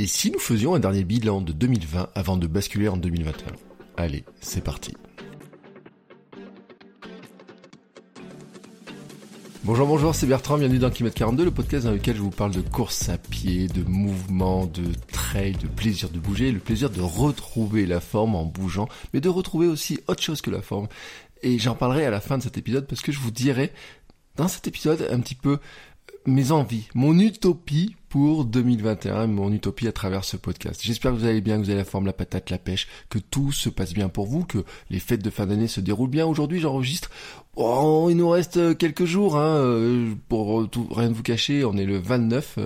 Et si nous faisions un dernier bilan de 2020 avant de basculer en 2021 Allez, c'est parti. Bonjour, bonjour, c'est Bertrand, bienvenue dans Kilomètre 42, le podcast dans lequel je vous parle de course à pied, de mouvement, de trail, de plaisir de bouger, le plaisir de retrouver la forme en bougeant, mais de retrouver aussi autre chose que la forme. Et j'en parlerai à la fin de cet épisode parce que je vous dirai dans cet épisode un petit peu mes envies, mon utopie pour 2021, mon utopie à travers ce podcast. J'espère que vous allez bien, que vous avez la forme, la patate, la pêche, que tout se passe bien pour vous, que les fêtes de fin d'année se déroulent bien. Aujourd'hui, j'enregistre. Oh, il nous reste quelques jours, hein, euh, pour tout, rien de vous cacher. On est le 29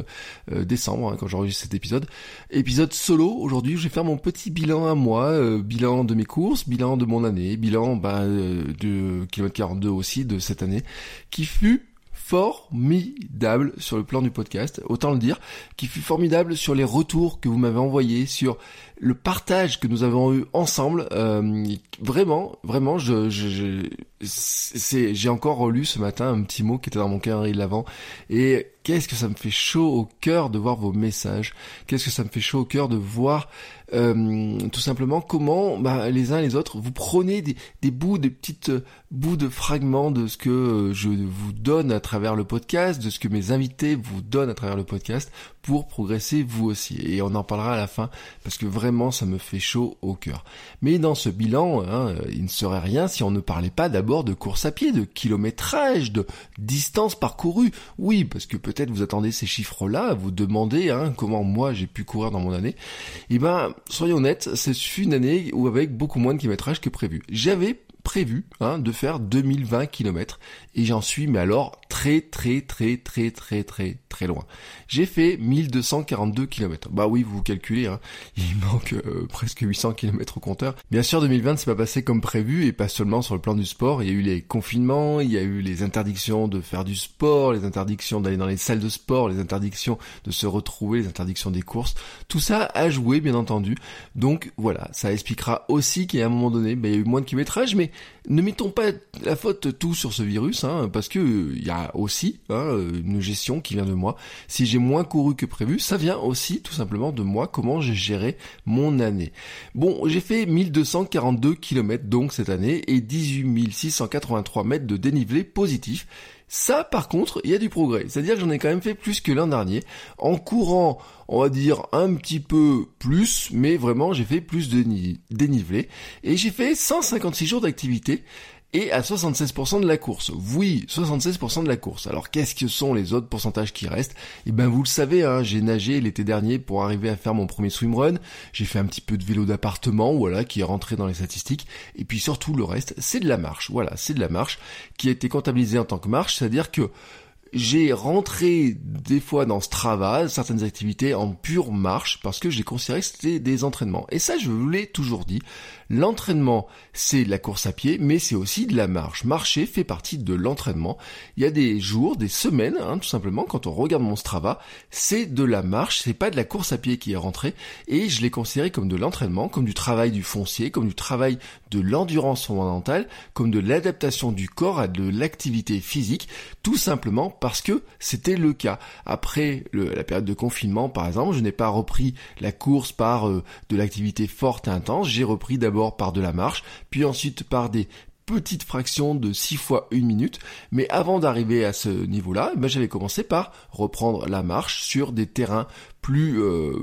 euh, décembre hein, quand j'enregistre cet épisode. Épisode solo aujourd'hui. Je vais faire mon petit bilan à moi, euh, bilan de mes courses, bilan de mon année, bilan bah, de kilomètre 42 aussi de cette année, qui fut formidable sur le plan du podcast, autant le dire, qui fut formidable sur les retours que vous m'avez envoyés, sur le partage que nous avons eu ensemble. Euh, vraiment, vraiment, je, je, c'est, j'ai encore relu ce matin un petit mot qui était dans mon calendrier de l'avant et qu'est-ce que ça me fait chaud au cœur de voir vos messages. Qu'est-ce que ça me fait chaud au cœur de voir tout simplement comment bah, les uns les autres vous prenez des, des bouts, des petites euh, bouts de fragments de ce que euh, je vous donne à travers le podcast, de ce que mes invités vous donnent à travers le podcast pour progresser vous aussi. Et on en parlera à la fin parce que vraiment ça me fait chaud au cœur. Mais dans ce bilan, hein, il ne serait rien si on ne parlait pas d'abord de course à pied, de kilométrage, de distance parcourue. Oui, parce que peut-être vous attendez ces chiffres-là, vous demandez hein, comment moi j'ai pu courir dans mon année. Et eh ben soyons honnêtes, c'est une année où avec beaucoup moins de kilométrage que prévu. J'avais prévu hein, de faire 2020 km et j'en suis mais alors très très très très très très très loin. J'ai fait 1242 km. Bah oui, vous calculez, hein, il manque euh, presque 800 km au compteur. Bien sûr, 2020 s'est pas passé comme prévu et pas seulement sur le plan du sport. Il y a eu les confinements, il y a eu les interdictions de faire du sport, les interdictions d'aller dans les salles de sport, les interdictions de se retrouver, les interdictions des courses. Tout ça a joué, bien entendu. Donc voilà, ça expliquera aussi qu'à un moment donné, bah, il y a eu moins de kilométrage, mais ne mettons pas la faute tout sur ce virus, hein, parce que il y a aussi hein, une gestion qui vient de moi. Si j'ai moins couru que prévu, ça vient aussi tout simplement de moi, comment j'ai géré mon année. Bon, j'ai fait 1242 km donc cette année et 18 683 mètres de dénivelé positif. Ça, par contre, il y a du progrès. C'est-à-dire que j'en ai quand même fait plus que l'an dernier. En courant, on va dire un petit peu plus, mais vraiment, j'ai fait plus de dénivelé. Et j'ai fait 156 jours d'activité et à 76% de la course. Oui, 76% de la course. Alors qu'est-ce que sont les autres pourcentages qui restent? Eh ben vous le savez, hein, j'ai nagé l'été dernier pour arriver à faire mon premier swimrun. J'ai fait un petit peu de vélo d'appartement, voilà, qui est rentré dans les statistiques. Et puis surtout le reste, c'est de la marche. Voilà, c'est de la marche qui a été comptabilisée en tant que marche, c'est-à-dire que j'ai rentré des fois dans Strava certaines activités en pure marche parce que j'ai considéré que c'était des entraînements. Et ça, je vous l'ai toujours dit. L'entraînement, c'est la course à pied, mais c'est aussi de la marche. Marcher fait partie de l'entraînement. Il y a des jours, des semaines, hein, tout simplement, quand on regarde mon Strava, c'est de la marche, c'est pas de la course à pied qui est rentrée. Et je l'ai considéré comme de l'entraînement, comme du travail du foncier, comme du travail de l'endurance fondamentale, comme de l'adaptation du corps à de l'activité physique, tout simplement parce que c'était le cas. Après la période de confinement, par exemple, je n'ai pas repris la course par euh, de l'activité forte et intense, j'ai repris d'abord par de la marche, puis ensuite par des petites fractions de 6 fois 1 minute, mais avant d'arriver à ce niveau-là, eh ben, j'avais commencé par reprendre la marche sur des terrains plus euh,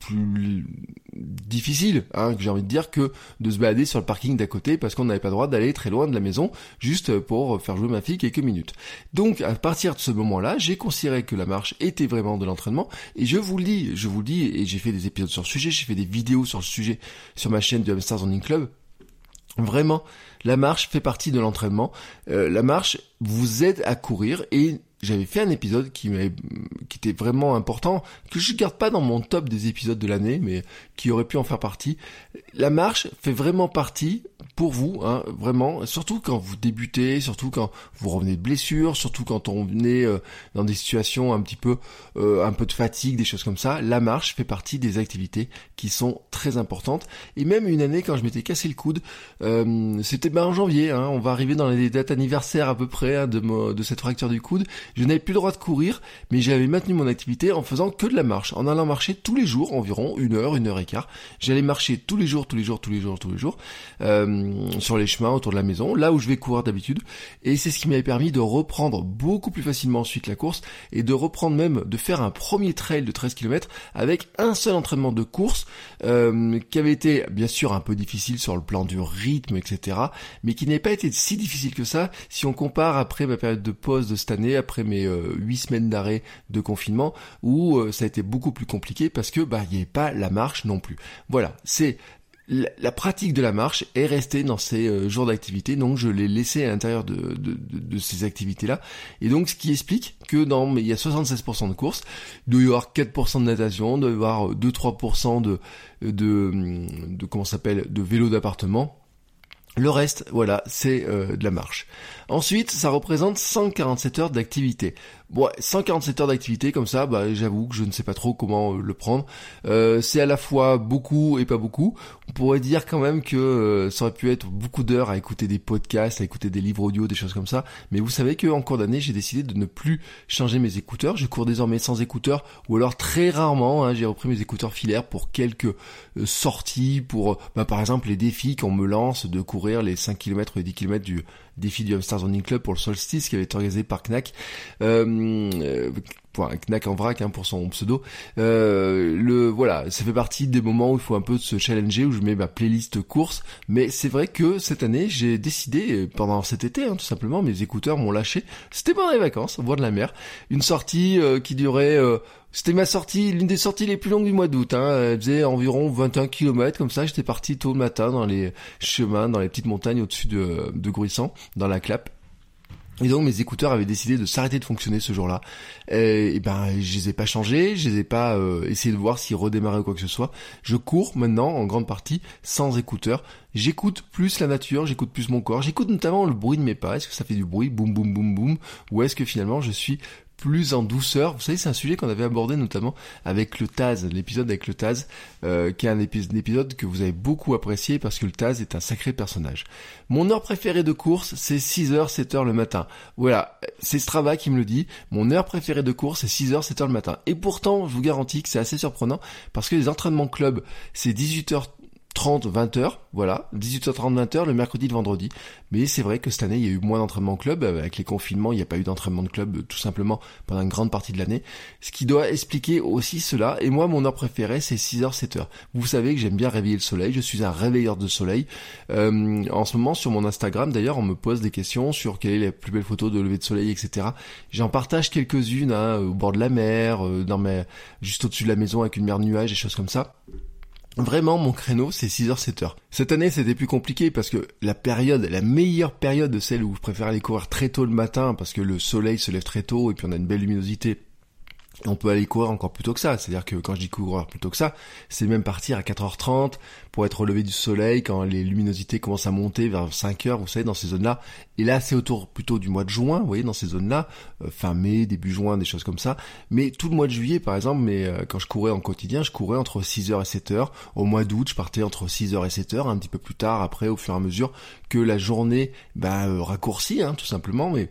plus difficile, hein, j'ai envie de dire, que de se balader sur le parking d'à côté parce qu'on n'avait pas le droit d'aller très loin de la maison juste pour faire jouer ma fille quelques minutes. Donc à partir de ce moment-là, j'ai considéré que la marche était vraiment de l'entraînement et je vous le dis, je vous le dis et j'ai fait des épisodes sur le sujet, j'ai fait des vidéos sur le sujet sur ma chaîne du Hamsters Running Club Vraiment, la marche fait partie de l'entraînement. Euh, la marche vous aide à courir et j'avais fait un épisode qui qui était vraiment important, que je garde pas dans mon top des épisodes de l'année, mais qui aurait pu en faire partie. La marche fait vraiment partie pour vous, hein, vraiment, surtout quand vous débutez, surtout quand vous revenez de blessure, surtout quand on venait euh, dans des situations un petit peu, euh, un peu de fatigue, des choses comme ça. La marche fait partie des activités qui sont très importantes. Et même une année quand je m'étais cassé le coude, euh, c'était ben, en janvier, hein, on va arriver dans les dates anniversaires à peu près hein, de, de cette fracture du coude. Je n'avais plus le droit de courir, mais j'avais maintenu mon activité en faisant que de la marche, en allant marcher tous les jours, environ une heure, une heure et quart. J'allais marcher tous les jours, tous les jours, tous les jours, tous les jours. Euh, sur les chemins autour de la maison, là où je vais courir d'habitude. Et c'est ce qui m'avait permis de reprendre beaucoup plus facilement ensuite la course et de reprendre même, de faire un premier trail de 13 km avec un seul entraînement de course euh, qui avait été bien sûr un peu difficile sur le plan du rythme, etc. Mais qui n'avait pas été si difficile que ça si on compare après ma période de pause de cette année, après mes euh, 8 semaines d'arrêt de confinement, où euh, ça a été beaucoup plus compliqué parce que bah il n'y avait pas la marche non plus. Voilà, c'est la, pratique de la marche est restée dans ces euh, jours d'activité, donc je l'ai laissé à l'intérieur de, ces activités-là. Et donc ce qui explique que dans il y a 76% de courses, il doit y avoir 4% de natation, il doit y avoir 2-3% de, de, de comment s'appelle de vélo d'appartement. Le reste, voilà, c'est euh, de la marche. Ensuite, ça représente 147 heures d'activité. Bon, 147 heures d'activité comme ça, bah, j'avoue que je ne sais pas trop comment euh, le prendre. Euh, c'est à la fois beaucoup et pas beaucoup. On pourrait dire quand même que euh, ça aurait pu être beaucoup d'heures à écouter des podcasts, à écouter des livres audio, des choses comme ça. Mais vous savez qu'en cours d'année, j'ai décidé de ne plus changer mes écouteurs. Je cours désormais sans écouteurs, ou alors très rarement, hein, j'ai repris mes écouteurs filaires pour quelques sorties, pour bah, par exemple les défis qu'on me lance de courir les 5 km et 10 km du défi du Hamster Running Club pour le solstice qui avait été organisé par Knack. Euh, pour un Knack en vrac hein, pour son pseudo. Euh, le voilà, ça fait partie des moments où il faut un peu se challenger, où je mets ma playlist course. Mais c'est vrai que cette année, j'ai décidé pendant cet été, hein, tout simplement, mes écouteurs m'ont lâché. C'était pendant les vacances, au bord de la mer, une sortie euh, qui durait euh, c'était ma sortie, l'une des sorties les plus longues du mois d'août. Hein. Elle faisait environ 21 km, comme ça. J'étais parti tôt le matin dans les chemins, dans les petites montagnes au-dessus de, de Gruissant, dans la clappe. Et donc mes écouteurs avaient décidé de s'arrêter de fonctionner ce jour-là. Et, ben je les ai pas changés, je les ai pas euh, essayé de voir s'ils redémarraient ou quoi que ce soit. Je cours maintenant en grande partie sans écouteurs. J'écoute plus la nature, j'écoute plus mon corps, j'écoute notamment le bruit de mes pas. Est-ce que ça fait du bruit, boum boum boum boum, ou est-ce que finalement je suis plus en douceur. Vous savez, c'est un sujet qu'on avait abordé notamment avec le Taz, l'épisode avec le Taz, euh, qui est un épisode que vous avez beaucoup apprécié parce que le Taz est un sacré personnage. Mon heure préférée de course, c'est 6h, 7h le matin. Voilà, c'est Strava qui me le dit. Mon heure préférée de course, c'est 6h, 7h le matin. Et pourtant, je vous garantis que c'est assez surprenant parce que les entraînements club, c'est 18h 30, 20 heures, voilà, 18h30, 20 heures le mercredi, le vendredi. Mais c'est vrai que cette année, il y a eu moins d'entraînement club. Avec les confinements, il n'y a pas eu d'entraînement de club tout simplement pendant une grande partie de l'année. Ce qui doit expliquer aussi cela. Et moi, mon heure préférée, c'est 6h, 7h. Vous savez que j'aime bien réveiller le soleil. Je suis un réveilleur de soleil. Euh, en ce moment, sur mon Instagram, d'ailleurs, on me pose des questions sur quelle est la plus belle photo de lever de soleil, etc. J'en partage quelques-unes hein, au bord de la mer, euh, dans mes, juste au-dessus de la maison avec une mer de nuages, des choses comme ça. Vraiment, mon créneau, c'est 6h, 7h. Cette année, c'était plus compliqué parce que la période, la meilleure période de celle où je préfère aller courir très tôt le matin parce que le soleil se lève très tôt et puis on a une belle luminosité on peut aller courir encore plus tôt que ça. C'est-à-dire que quand je dis courir plus tôt que ça, c'est même partir à 4h30 pour être lever du soleil quand les luminosités commencent à monter vers 5h, vous savez, dans ces zones-là. Et là, c'est autour plutôt du mois de juin, vous voyez, dans ces zones-là, euh, fin mai, début juin, des choses comme ça. Mais tout le mois de juillet, par exemple, mais euh, quand je courais en quotidien, je courais entre 6h et 7h. Au mois d'août, je partais entre 6h et 7h, un petit peu plus tard, après, au fur et à mesure que la journée bah, euh, raccourcit, hein, tout simplement, mais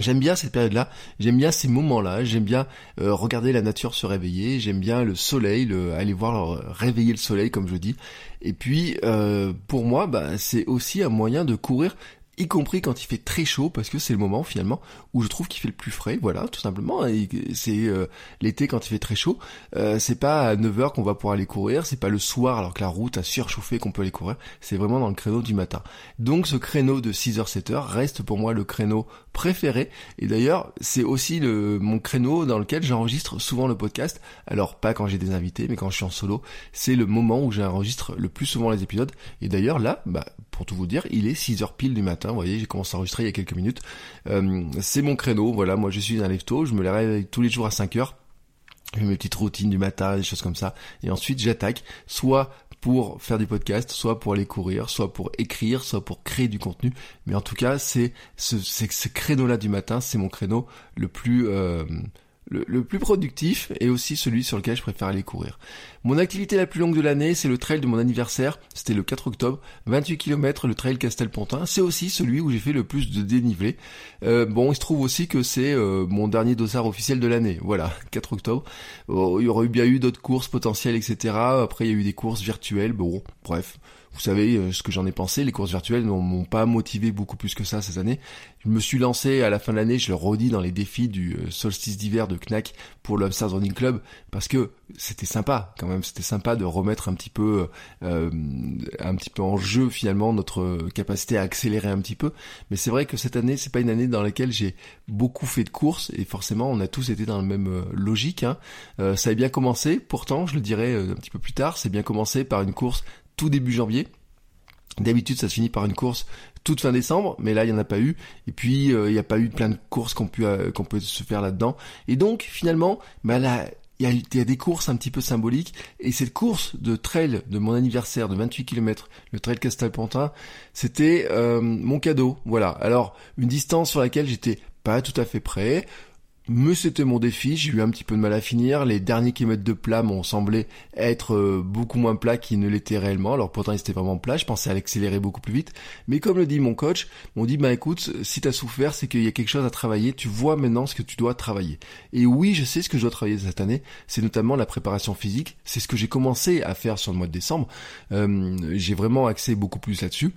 J'aime bien cette période-là, j'aime bien ces moments-là, j'aime bien euh, regarder la nature se réveiller, j'aime bien le soleil, le, aller voir euh, réveiller le soleil comme je dis. Et puis euh, pour moi, bah, c'est aussi un moyen de courir y compris quand il fait très chaud, parce que c'est le moment finalement où je trouve qu'il fait le plus frais, voilà, tout simplement. C'est euh, l'été quand il fait très chaud, euh, c'est pas à 9h qu'on va pouvoir aller courir, c'est pas le soir alors que la route a surchauffé qu'on peut aller courir, c'est vraiment dans le créneau du matin. Donc ce créneau de 6h 7h reste pour moi le créneau préféré et d'ailleurs c'est aussi le mon créneau dans lequel j'enregistre souvent le podcast. Alors pas quand j'ai des invités, mais quand je suis en solo, c'est le moment où j'enregistre le plus souvent les épisodes et d'ailleurs là bah pour tout vous dire, il est 6h pile du matin, vous voyez, j'ai commencé à enregistrer il y a quelques minutes. Euh, c'est mon créneau, voilà, moi je suis un lève je me réveille tous les jours à 5h. Je mes petites routines du matin, des choses comme ça. Et ensuite, j'attaque soit pour faire du podcast, soit pour aller courir, soit pour écrire, soit pour créer du contenu. Mais en tout cas, c'est ce, ce créneau-là du matin, c'est mon créneau le plus... Euh, le, plus productif et aussi celui sur lequel je préfère aller courir. Mon activité la plus longue de l'année, c'est le trail de mon anniversaire. C'était le 4 octobre, 28 km le trail Castelpontin. C'est aussi celui où j'ai fait le plus de dénivelé. Euh, bon, il se trouve aussi que c'est euh, mon dernier dossard officiel de l'année. Voilà, 4 octobre. il y aurait bien eu d'autres courses potentielles, etc. Après, il y a eu des courses virtuelles. Bon, bref. Vous savez euh, ce que j'en ai pensé, les courses virtuelles ne m'ont pas motivé beaucoup plus que ça cette année. Je me suis lancé à la fin de l'année, je le redis dans les défis du euh, solstice d'hiver de Knack pour l'Upstairs Running Club, parce que c'était sympa quand même, c'était sympa de remettre un petit peu euh, un petit peu en jeu finalement notre capacité à accélérer un petit peu. Mais c'est vrai que cette année, c'est pas une année dans laquelle j'ai beaucoup fait de courses, et forcément on a tous été dans la même logique. Hein. ça a bien commencé, pourtant je le dirai un petit peu plus tard, c'est bien commencé par une course tout début janvier. D'habitude, ça se finit par une course toute fin décembre, mais là, il n'y en a pas eu. Et puis, euh, il n'y a pas eu plein de courses qu'on peut, euh, qu'on peut se faire là-dedans. Et donc, finalement, bah là, il y, a, des courses un petit peu symboliques. Et cette course de trail de mon anniversaire de 28 km, le trail Castelpantin, c'était euh, mon cadeau. Voilà. Alors, une distance sur laquelle j'étais pas tout à fait prêt mais c'était mon défi, j'ai eu un petit peu de mal à finir, les derniers kilomètres de plat m'ont semblé être euh, beaucoup moins plats qu'ils ne l'étaient réellement, alors pourtant ils étaient vraiment plats, je pensais à l'accélérer beaucoup plus vite, mais comme le dit mon coach, m'ont dit bah écoute, si t'as souffert, c'est qu'il y a quelque chose à travailler, tu vois maintenant ce que tu dois travailler. Et oui, je sais ce que je dois travailler cette année, c'est notamment la préparation physique, c'est ce que j'ai commencé à faire sur le mois de décembre, euh, j'ai vraiment axé beaucoup plus là-dessus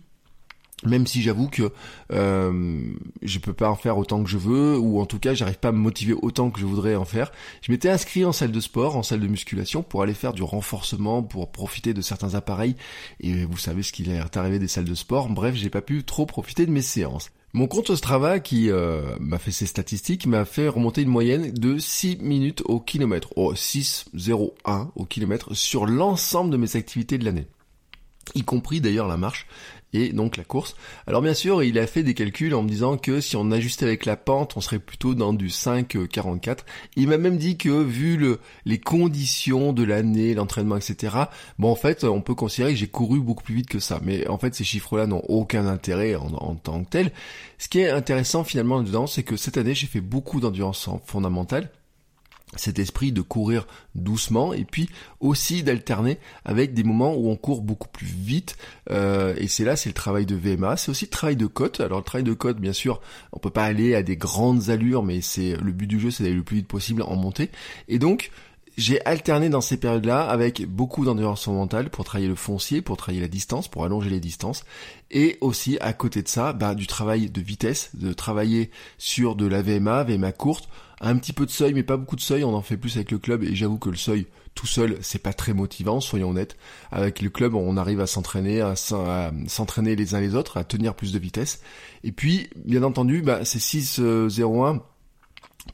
même si j'avoue que euh, je peux pas en faire autant que je veux, ou en tout cas j'arrive pas à me motiver autant que je voudrais en faire. Je m'étais inscrit en salle de sport, en salle de musculation, pour aller faire du renforcement, pour profiter de certains appareils, et vous savez ce qu'il est arrivé des salles de sport, bref, j'ai pas pu trop profiter de mes séances. Mon compte Strava, qui euh, m'a fait ses statistiques, m'a fait remonter une moyenne de 6 minutes au kilomètre, oh 6,01 au kilomètre sur l'ensemble de mes activités de l'année y compris d'ailleurs la marche et donc la course. Alors bien sûr, il a fait des calculs en me disant que si on ajustait avec la pente, on serait plutôt dans du 5,44. Il m'a même dit que vu le, les conditions de l'année, l'entraînement, etc., bon en fait, on peut considérer que j'ai couru beaucoup plus vite que ça. Mais en fait, ces chiffres-là n'ont aucun intérêt en, en, tant que tel. Ce qui est intéressant finalement dedans, c'est que cette année, j'ai fait beaucoup d'endurance fondamentale cet esprit de courir doucement et puis aussi d'alterner avec des moments où on court beaucoup plus vite. Euh, et c'est là c'est le travail de VMA c'est aussi le travail de côte. Alors le travail de côte bien sûr on peut pas aller à des grandes allures mais c'est le but du jeu c'est d'aller le plus vite possible en montée. Et donc j'ai alterné dans ces périodes-là avec beaucoup d'endurance mentale pour travailler le foncier, pour travailler la distance, pour allonger les distances, et aussi à côté de ça, bah, du travail de vitesse, de travailler sur de la VMA, VMA courte, un petit peu de seuil, mais pas beaucoup de seuil. On en fait plus avec le club et j'avoue que le seuil tout seul, c'est pas très motivant, soyons honnêtes. Avec le club, on arrive à s'entraîner, à s'entraîner les uns les autres, à tenir plus de vitesse. Et puis, bien entendu, bah, c'est 6-0-1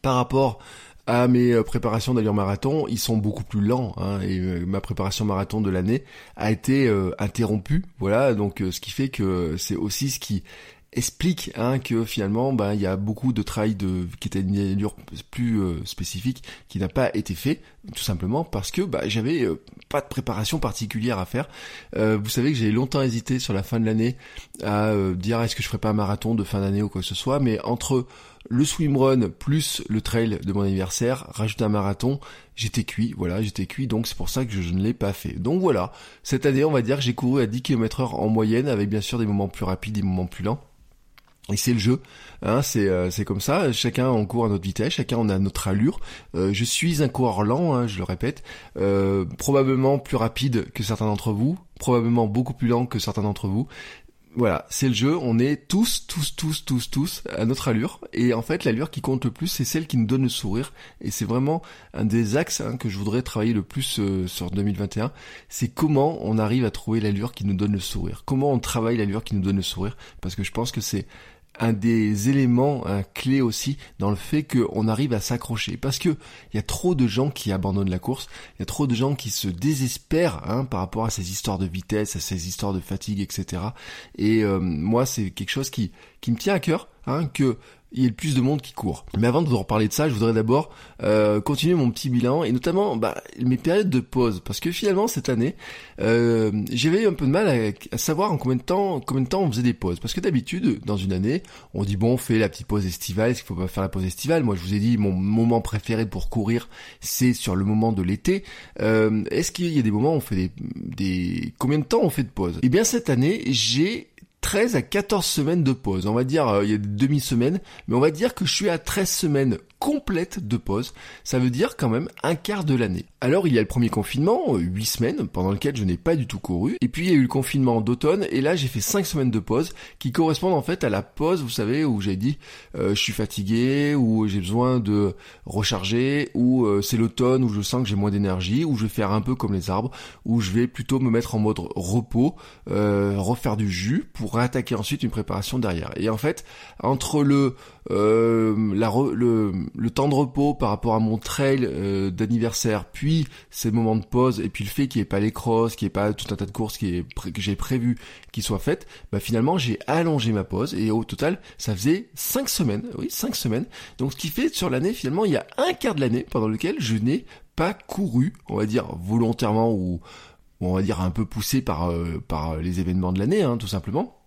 par rapport à mes euh, préparations d'allure marathon, ils sont beaucoup plus lents. Hein, et euh, ma préparation marathon de l'année a été euh, interrompue. Voilà, donc ce qui fait que c'est aussi ce qui explique hein, que finalement ben il y a beaucoup de travail de qui était une allure plus euh, spécifique qui n'a pas été fait tout simplement parce que bah, j'avais euh, pas de préparation particulière à faire. Euh, vous savez que j'ai longtemps hésité sur la fin de l'année à dire est-ce que je ferais pas un marathon de fin d'année ou quoi que ce soit mais entre le swimrun plus le trail de mon anniversaire rajouter un marathon j'étais cuit voilà j'étais cuit donc c'est pour ça que je, je ne l'ai pas fait. Donc voilà cette année on va dire que j'ai couru à 10 km heure en moyenne avec bien sûr des moments plus rapides des moments plus lents et c'est le jeu, hein, c'est euh, c'est comme ça. Chacun en court à notre vitesse, chacun on a notre allure. Euh, je suis un coureur lent, hein, je le répète, euh, probablement plus rapide que certains d'entre vous, probablement beaucoup plus lent que certains d'entre vous voilà, c'est le jeu, on est tous, tous, tous, tous, tous à notre allure. Et en fait, l'allure qui compte le plus, c'est celle qui nous donne le sourire. Et c'est vraiment un des axes hein, que je voudrais travailler le plus euh, sur 2021. C'est comment on arrive à trouver l'allure qui nous donne le sourire. Comment on travaille l'allure qui nous donne le sourire. Parce que je pense que c'est un des éléments, un clé aussi dans le fait qu'on arrive à s'accrocher. Parce que il y a trop de gens qui abandonnent la course, il y a trop de gens qui se désespèrent hein, par rapport à ces histoires de vitesse, à ces histoires de fatigue, etc. Et euh, moi, c'est quelque chose qui, qui me tient à cœur, hein, que il y a le plus de monde qui court. Mais avant de vous reparler de ça, je voudrais d'abord euh, continuer mon petit bilan et notamment bah, mes périodes de pause parce que finalement cette année, euh, j'avais eu un peu de mal à, savoir en combien de temps, combien de temps on faisait des pauses. Parce que d'habitude, dans une année, on dit bon, on fait la petite pause estivale. Est-ce qu'il faut pas faire la pause estivale? Moi, je vous ai dit mon moment préféré pour courir, c'est sur le moment de l'été. Euh, Est-ce qu'il y a des moments où on fait des, des combien de temps on fait de pause? Eh bien cette année, j'ai 13 à 14 semaines de pause. On va dire, euh, il y a des demi-semaines, mais on va dire que je suis à 13 semaines complète de pause. Ça veut dire quand même un quart de l'année. Alors il y a le premier confinement, 8 euh, semaines, pendant lequel je n'ai pas du tout couru. Et puis il y a eu le confinement d'automne, et là j'ai fait 5 semaines de pause, qui correspondent en fait à la pause, vous savez, où j'ai dit euh, je suis fatigué, ou j'ai besoin de recharger, ou euh, c'est l'automne où je sens que j'ai moins d'énergie, ou je vais faire un peu comme les arbres, où je vais plutôt me mettre en mode repos, refaire du jus, pour attaquer ensuite une préparation derrière. Et en fait, entre le, la, le le temps de repos par rapport à mon trail euh, d'anniversaire, puis ces moments de pause, et puis le fait qu'il n'y ait pas les crosses, qu'il n'y ait pas tout un tas de courses qui est, que j'ai prévu qui soient faites, bah finalement j'ai allongé ma pause, et au total, ça faisait 5 semaines, oui, 5 semaines. Donc ce qui fait sur l'année, finalement, il y a un quart de l'année pendant lequel je n'ai pas couru, on va dire volontairement ou, on va dire un peu poussé par, euh, par les événements de l'année, hein, tout simplement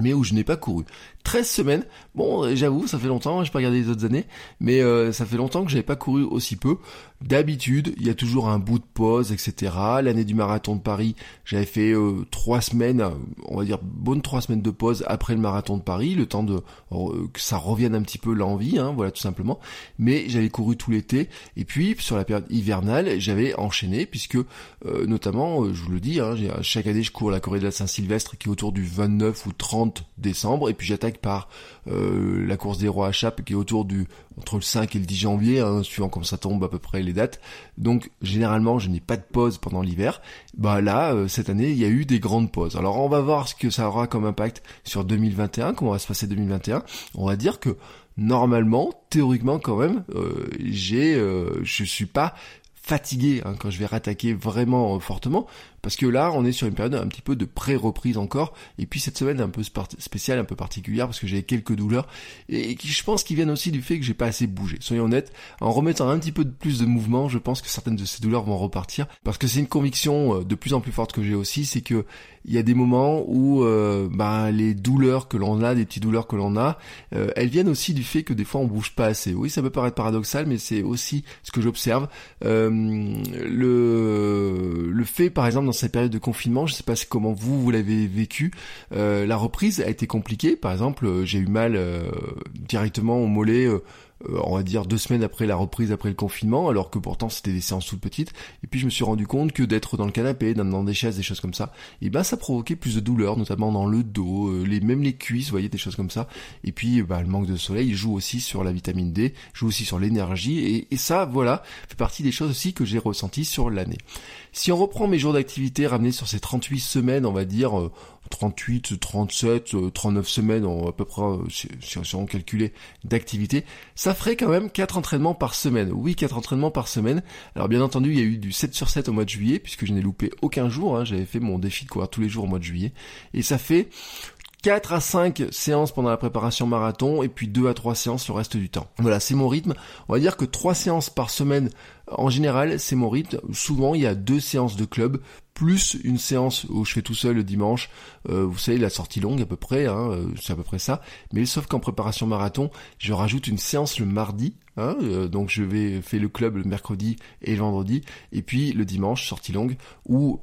mais où je n'ai pas couru. 13 semaines. Bon, j'avoue, ça fait longtemps, je pas regardé les autres années, mais euh, ça fait longtemps que j'avais pas couru aussi peu. D'habitude, il y a toujours un bout de pause, etc. L'année du marathon de Paris, j'avais fait euh, trois semaines, on va dire bonne trois semaines de pause après le marathon de Paris, le temps de euh, que ça revienne un petit peu l'envie, hein, voilà tout simplement. Mais j'avais couru tout l'été, et puis sur la période hivernale, j'avais enchaîné puisque notamment, je vous le dis, hein, chaque année je cours la Corée de la Saint-Sylvestre qui est autour du 29 ou 30 décembre, et puis j'attaque par euh, la course des rois à Chape qui est autour du entre le 5 et le 10 janvier, hein, suivant comme ça tombe à peu près les dates. Donc généralement je n'ai pas de pause pendant l'hiver. Bah là, euh, cette année, il y a eu des grandes pauses. Alors on va voir ce que ça aura comme impact sur 2021, comment va se passer 2021. On va dire que normalement, théoriquement quand même, euh, j'ai, je suis pas fatigué hein, quand je vais rattaquer vraiment fortement, parce que là, on est sur une période un petit peu de pré-reprise encore. Et puis cette semaine un peu spéciale, un peu particulière, parce que j'ai quelques douleurs. Et qui, je pense, qu'ils viennent aussi du fait que j'ai pas assez bougé. Soyons honnêtes, en remettant un petit peu de plus de mouvement, je pense que certaines de ces douleurs vont repartir. Parce que c'est une conviction euh, de plus en plus forte que j'ai aussi, c'est que il y a des moments où euh, bah, les douleurs que l'on a, des petites douleurs que l'on a, euh, elles viennent aussi du fait que des fois on bouge pas assez. Oui, ça peut paraître paradoxal, mais c'est aussi ce que j'observe. Euh, le, le fait, par exemple, cette période de confinement, je sais pas comment vous vous l'avez vécu. Euh, la reprise a été compliquée. Par exemple, euh, j'ai eu mal euh, directement au mollet euh, on va dire deux semaines après la reprise après le confinement, alors que pourtant c'était des séances toutes petites. Et puis je me suis rendu compte que d'être dans le canapé, dans des chaises, des choses comme ça, et eh ben ça provoquait plus de douleurs, notamment dans le dos, euh, les même les cuisses, vous voyez des choses comme ça. Et puis bah, le manque de soleil joue aussi sur la vitamine D, joue aussi sur l'énergie, et, ça voilà fait partie des choses aussi que j'ai ressenties sur l'année. Si on reprend mes jours d'activité ramenés sur ces 38 semaines, on va dire euh, 38, 37, 39 semaines, à peu près, euh, si, on calculait, d'activité, ça ferait quand même 4 entraînements par semaine. Oui, 4 entraînements par semaine. Alors bien entendu, il y a eu du 7 sur 7 au mois de juillet, puisque je n'ai loupé aucun jour, hein. j'avais fait mon défi de courir tous les jours au mois de juillet, et ça fait 4 à 5 séances pendant la préparation marathon et puis 2 à 3 séances le reste du temps. Voilà, c'est mon rythme. On va dire que 3 séances par semaine en général, c'est mon rythme. Souvent, il y a deux séances de club plus une séance où je fais tout seul le dimanche. Euh, vous savez, la sortie longue à peu près, hein, euh, c'est à peu près ça. Mais sauf qu'en préparation marathon, je rajoute une séance le mardi. Hein, euh, donc je vais faire le club le mercredi et le vendredi. Et puis le dimanche, sortie longue, ou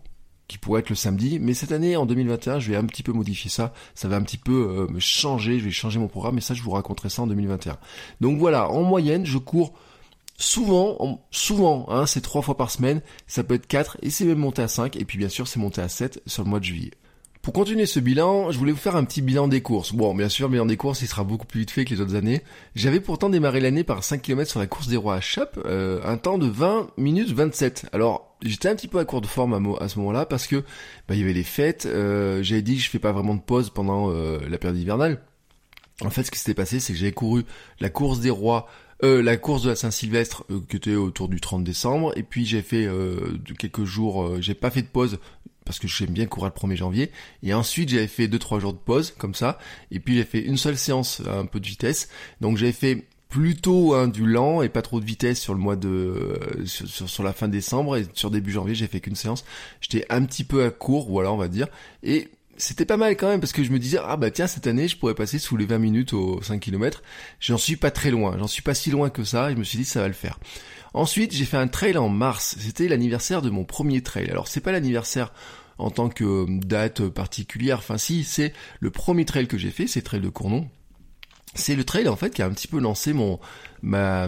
qui pourrait être le samedi. Mais cette année, en 2021, je vais un petit peu modifier ça. Ça va un petit peu me changer. Je vais changer mon programme. Et ça, je vous raconterai ça en 2021. Donc voilà, en moyenne, je cours souvent, souvent, hein, c'est trois fois par semaine, ça peut être quatre, et c'est même monté à 5, et puis bien sûr c'est monté à 7 sur le mois de juillet. Pour continuer ce bilan, je voulais vous faire un petit bilan des courses. Bon, bien sûr, le bilan des courses, il sera beaucoup plus vite fait que les autres années. J'avais pourtant démarré l'année par 5 km sur la course des rois à Chape, euh, un temps de 20 minutes 27. Alors, j'étais un petit peu à court de forme à, ce moment-là parce que bah, il y avait les fêtes. Euh, J'avais dit que je fais pas vraiment de pause pendant euh, la période hivernale. En fait, ce qui s'était passé, c'est que j'avais couru la course des rois, euh, la course de la Saint-Sylvestre, euh, qui était autour du 30 décembre, et puis j'ai fait euh, quelques jours, j'ai pas fait de pause parce que j'aime bien courir le 1er janvier, et ensuite j'avais fait 2-3 jours de pause, comme ça, et puis j'ai fait une seule séance, un peu de vitesse, donc j'avais fait plutôt hein, du lent et pas trop de vitesse sur le mois de sur, sur, la fin décembre. Et sur début janvier j'ai fait qu'une séance. J'étais un petit peu à court voilà on va dire. Et c'était pas mal quand même parce que je me disais ah bah tiens cette année je pourrais passer sous les 20 minutes aux 5 km. J'en suis pas très loin, j'en suis pas si loin que ça et je me suis dit ça va le faire. Ensuite, j'ai fait un trail en mars, c'était l'anniversaire de mon premier trail. Alors c'est pas l'anniversaire en tant que euh, date particulière, enfin si, c'est le premier trail que j'ai fait, c'est trail de Cournon. C'est le trail en fait qui a un petit peu lancé mon la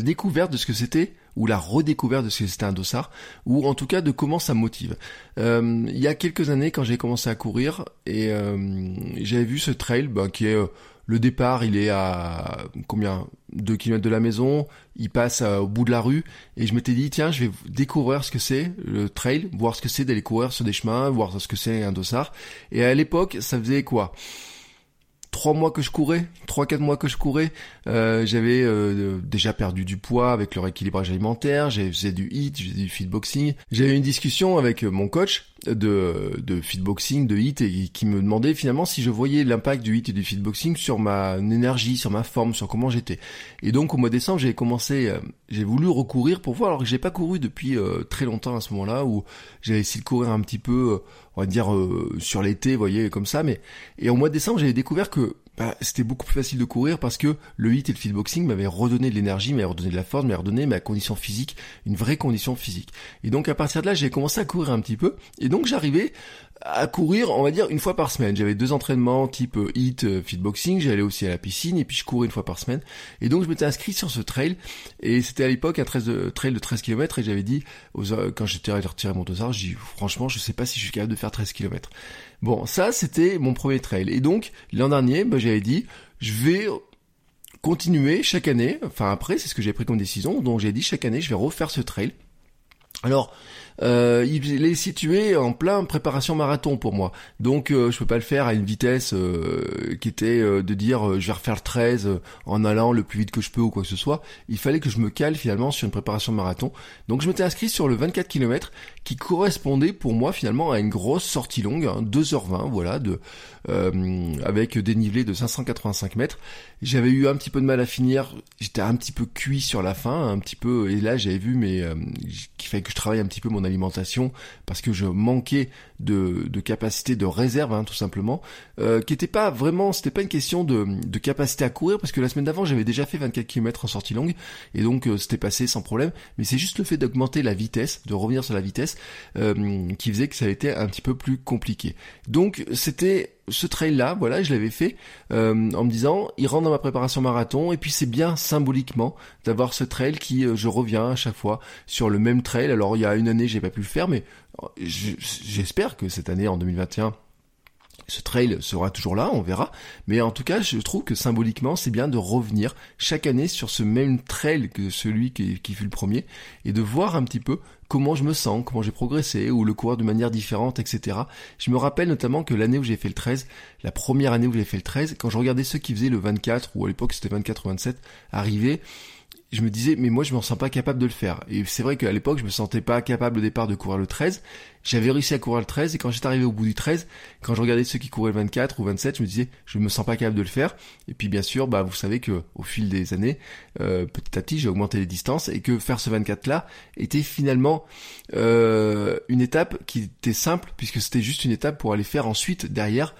découverte de ce que c'était ou la redécouverte de ce que c'était un dossard, ou en tout cas de comment ça motive. Euh, il y a quelques années, quand j'ai commencé à courir, et euh, j'avais vu ce trail, bah, qui est euh, le départ, il est à combien? 2 km de la maison, il passe au bout de la rue, et je m'étais dit, tiens, je vais découvrir ce que c'est le trail, voir ce que c'est d'aller courir sur des chemins, voir ce que c'est un dossard. Et à l'époque, ça faisait quoi? Trois mois que je courais, trois quatre mois que je courais, euh, j'avais euh, déjà perdu du poids avec le rééquilibrage alimentaire, j'ai faisais du hit, j'ai du fitboxing. J'avais une discussion avec mon coach de de fitboxing, de hit et qui me demandait finalement si je voyais l'impact du hit et du fitboxing sur ma énergie, sur ma forme, sur comment j'étais. Et donc au mois de décembre, j'ai commencé euh, j'ai voulu recourir pour voir alors que j'ai pas couru depuis très longtemps à ce moment-là où j'avais essayé de courir un petit peu on va dire euh, sur l'été, vous voyez, comme ça. Mais et au mois de décembre, j'avais découvert que bah, c'était beaucoup plus facile de courir parce que le hit et le fitboxing m'avaient redonné de l'énergie, m'avaient redonné de la force, m'avaient redonné ma condition physique, une vraie condition physique. Et donc à partir de là, j'ai commencé à courir un petit peu. Et donc j'arrivais à courir, on va dire, une fois par semaine. J'avais deux entraînements type hit, euh, fitboxing, j'allais aussi à la piscine, et puis je courais une fois par semaine. Et donc je m'étais inscrit sur ce trail, et c'était à l'époque un trail de 13 km, et j'avais dit, quand j'étais retiré mon dosage, j'ai dit, franchement, je sais pas si je suis capable de faire 13 km. Bon, ça, c'était mon premier trail. Et donc, l'an dernier, bah, j'avais dit, je vais continuer chaque année, enfin après, c'est ce que j'ai pris comme décision, donc j'ai dit chaque année, je vais refaire ce trail. Alors, euh, il est situé en plein préparation marathon pour moi. Donc euh, je peux pas le faire à une vitesse euh, qui était euh, de dire je vais refaire le 13 en allant le plus vite que je peux ou quoi que ce soit. Il fallait que je me cale finalement sur une préparation marathon. Donc je m'étais inscrit sur le 24 km qui correspondait pour moi finalement à une grosse sortie longue, 2h20 hein, voilà, de avec dénivelé de 585 mètres. J'avais eu un petit peu de mal à finir, j'étais un petit peu cuit sur la fin, un petit peu et là j'avais vu mais qu'il fallait que je travaille un petit peu mon alimentation parce que je manquais de, capacité de réserve hein, tout simplement, euh, qui était pas vraiment, c'était pas une question de, de, capacité à courir parce que la semaine d'avant j'avais déjà fait 24 km en sortie longue et donc euh, c'était passé sans problème, mais c'est juste le fait d'augmenter la vitesse, de revenir sur la vitesse euh, qui faisait que ça a été un petit peu plus compliqué. Donc c'était ce trail là, voilà, je l'avais fait euh, en me disant, il rentre dans ma préparation marathon et puis c'est bien symboliquement d'avoir ce trail qui, euh, je reviens à chaque fois sur le même trail. Alors il y a une année j'ai pas pu le faire, mais euh, j'espère que cette année en 2021 ce trail sera toujours là, on verra. Mais en tout cas, je trouve que symboliquement, c'est bien de revenir chaque année sur ce même trail que celui qui, fut le premier et de voir un petit peu comment je me sens, comment j'ai progressé, ou le courir de manière différente, etc. Je me rappelle notamment que l'année où j'ai fait le 13, la première année où j'ai fait le 13, quand je regardais ceux qui faisaient le 24, ou à l'époque c'était 24 ou 27, arriver, je me disais mais moi je me sens pas capable de le faire et c'est vrai qu'à l'époque je me sentais pas capable au départ de courir le 13 j'avais réussi à courir le 13 et quand j'étais arrivé au bout du 13 quand je regardais ceux qui couraient le 24 ou 27 je me disais je me sens pas capable de le faire. Et puis bien sûr bah vous savez que au fil des années euh, petit à petit j'ai augmenté les distances et que faire ce 24 là était finalement euh, une étape qui était simple puisque c'était juste une étape pour aller faire ensuite derrière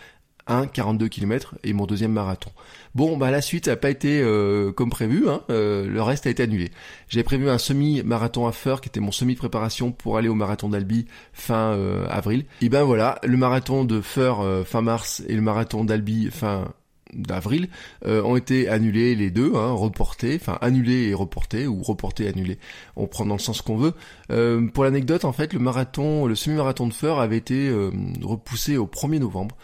un 42 km et mon deuxième marathon. Bon, bah la suite n'a pas été euh, comme prévu, hein, euh, le reste a été annulé. J'avais prévu un semi-marathon à Feur qui était mon semi-préparation pour aller au marathon d'Albi fin euh, avril. Et ben voilà, le marathon de Feur fin mars et le marathon d'Albi fin d'avril euh, ont été annulés les deux, hein, reportés, enfin annulés et reportés ou reportés et annulés. On prend dans le sens qu'on veut. Euh, pour l'anecdote, en fait, le marathon, le semi-marathon de Feur avait été euh, repoussé au 1er novembre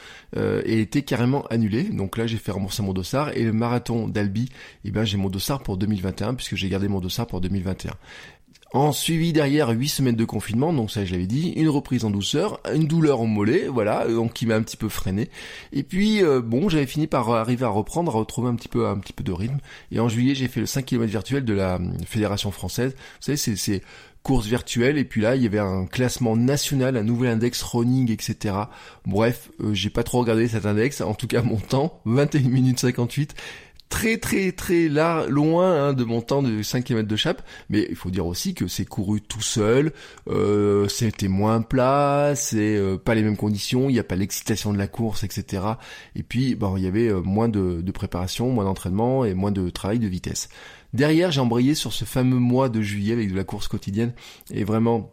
et était carrément annulé. Donc là, j'ai fait rembourser mon dossard et le marathon d'Albi, eh ben j'ai mon dossard pour 2021 puisque j'ai gardé mon dossard pour 2021 En suivi derrière 8 semaines de confinement, donc ça je l'avais dit, une reprise en douceur, une douleur au mollet, voilà, donc qui m'a un petit peu freiné. Et puis bon, j'avais fini par arriver à reprendre, à retrouver un petit peu de rythme. Et en juillet, j'ai fait le 5 km virtuel de la Fédération française. Vous savez, c'est course virtuelle et puis là il y avait un classement national, un nouvel index running, etc. Bref, euh, j'ai pas trop regardé cet index, en tout cas mon temps, 21 minutes 58 très très très loin hein, de mon temps de 5 km de chape. Mais il faut dire aussi que c'est couru tout seul euh, c'était moins plat c'est euh, pas les mêmes conditions il n'y a pas l'excitation de la course etc et puis bon il y avait moins de, de préparation moins d'entraînement et moins de travail de vitesse. Derrière, j'ai embrayé sur ce fameux mois de juillet avec de la course quotidienne. Et vraiment,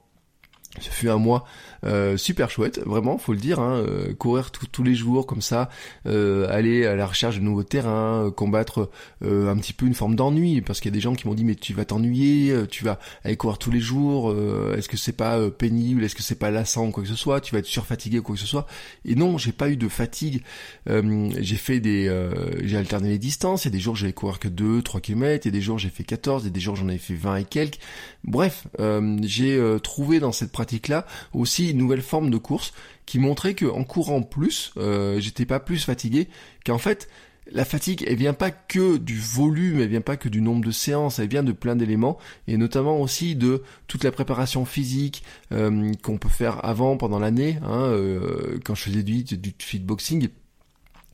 ce fut un mois euh, super chouette, vraiment, faut le dire, hein, euh, courir tous les jours comme ça, euh, aller à la recherche de nouveaux terrains, combattre un petit peu une forme d'ennui, parce qu'il y a des gens qui m'ont dit mais tu vas t'ennuyer, tu vas aller courir tous les jours, est-ce que c'est pas pénible, est-ce que c'est pas lassant ou quoi que ce soit, tu vas être surfatigué ou quoi que ce soit. Et non, j'ai pas eu de fatigue, j'ai fait des, j'ai alterné les distances, il y a des jours j'allais courir que 2, 3 km, il y a des jours j'ai fait 14, il y a des jours j'en avais fait 20 et quelques. Bref, j'ai trouvé dans cette pratique-là aussi nouvelle forme de course qui montrait que en courant plus, euh, j'étais pas plus fatigué, qu'en fait la fatigue, elle vient pas que du volume, elle vient pas que du nombre de séances, elle vient de plein d'éléments, et notamment aussi de toute la préparation physique euh, qu'on peut faire avant, pendant l'année. Hein, euh, quand je faisais du, du fitboxing,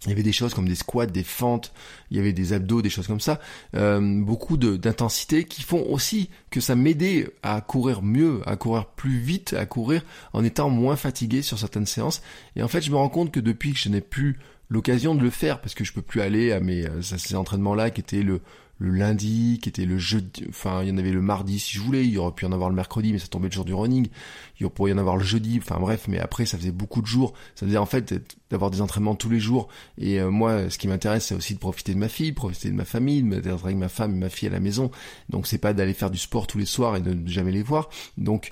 il y avait des choses comme des squats, des fentes, il y avait des abdos, des choses comme ça, euh, beaucoup d'intensité qui font aussi que ça m'aidait à courir mieux, à courir plus vite, à courir en étant moins fatigué sur certaines séances. Et en fait, je me rends compte que depuis que je n'ai plus l'occasion de le faire, parce que je peux plus aller à mes à ces entraînements-là qui étaient le le lundi, qui était le jeudi, enfin il y en avait le mardi si je voulais, il y aurait pu y en avoir le mercredi, mais ça tombait le jour du running, il pourrait y en avoir le jeudi, enfin bref, mais après ça faisait beaucoup de jours, ça dire en fait d'avoir des entraînements tous les jours, et euh, moi ce qui m'intéresse c'est aussi de profiter de ma fille, profiter de ma famille, d'être avec ma femme et ma fille à la maison, donc c'est pas d'aller faire du sport tous les soirs et de ne jamais les voir, donc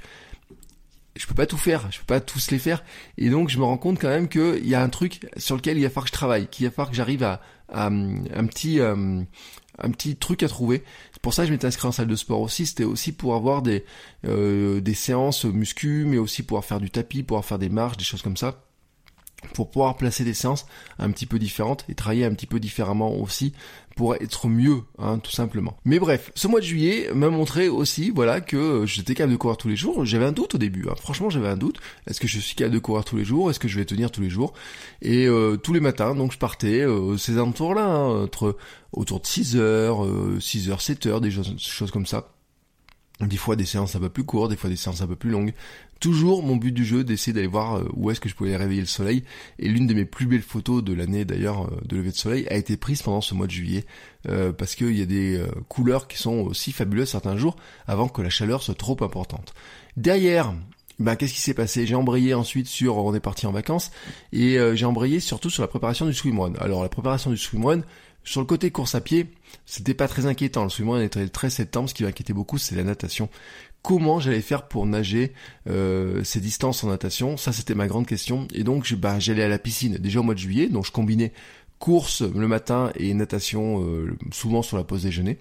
je peux pas tout faire, je peux pas tous les faire, et donc je me rends compte quand même qu'il y a un truc sur lequel il va falloir que je travaille, qu'il va falloir que j'arrive à, un petit euh, un petit truc à trouver. C'est pour ça que je m'étais inscrit en salle de sport aussi. C'était aussi pour avoir des euh, des séances muscu, mais aussi pouvoir faire du tapis, pouvoir faire des marches, des choses comme ça pour pouvoir placer des séances un petit peu différentes et travailler un petit peu différemment aussi pour être mieux, hein, tout simplement. Mais bref, ce mois de juillet m'a montré aussi, voilà, que j'étais capable de courir tous les jours. J'avais un doute au début, hein. franchement j'avais un doute. Est-ce que je suis capable de courir tous les jours? Est-ce que je vais tenir tous les jours? Et euh, tous les matins, donc je partais euh, ces alentours-là, hein, entre autour de 6 heures, 6 euh, heures, 7 heures, des choses comme ça des fois des séances un peu plus courtes, des fois des séances un peu plus longues. Toujours mon but du jeu d'essayer d'aller voir euh, où est-ce que je pouvais réveiller le soleil. Et l'une de mes plus belles photos de l'année d'ailleurs euh, de lever de soleil a été prise pendant ce mois de juillet. Euh, parce qu'il y a des couleurs qui sont aussi fabuleuses certains jours avant que la chaleur soit trop importante. Derrière, bah, qu'est-ce qui s'est passé? J'ai embrayé ensuite sur, on est parti en vacances, et j'ai embrayé surtout sur la préparation du swimrun. Alors la préparation du swimrun, sur le côté course à pied, c'était pas très inquiétant. Le était le 13 septembre. Ce qui m'inquiétait beaucoup, c'est la natation. Comment j'allais faire pour nager euh, ces distances en natation? Ça, c'était ma grande question. Et donc, bah, j'allais à la piscine déjà au mois de juillet. Donc, je combinais course le matin et natation euh, souvent sur la pause déjeuner.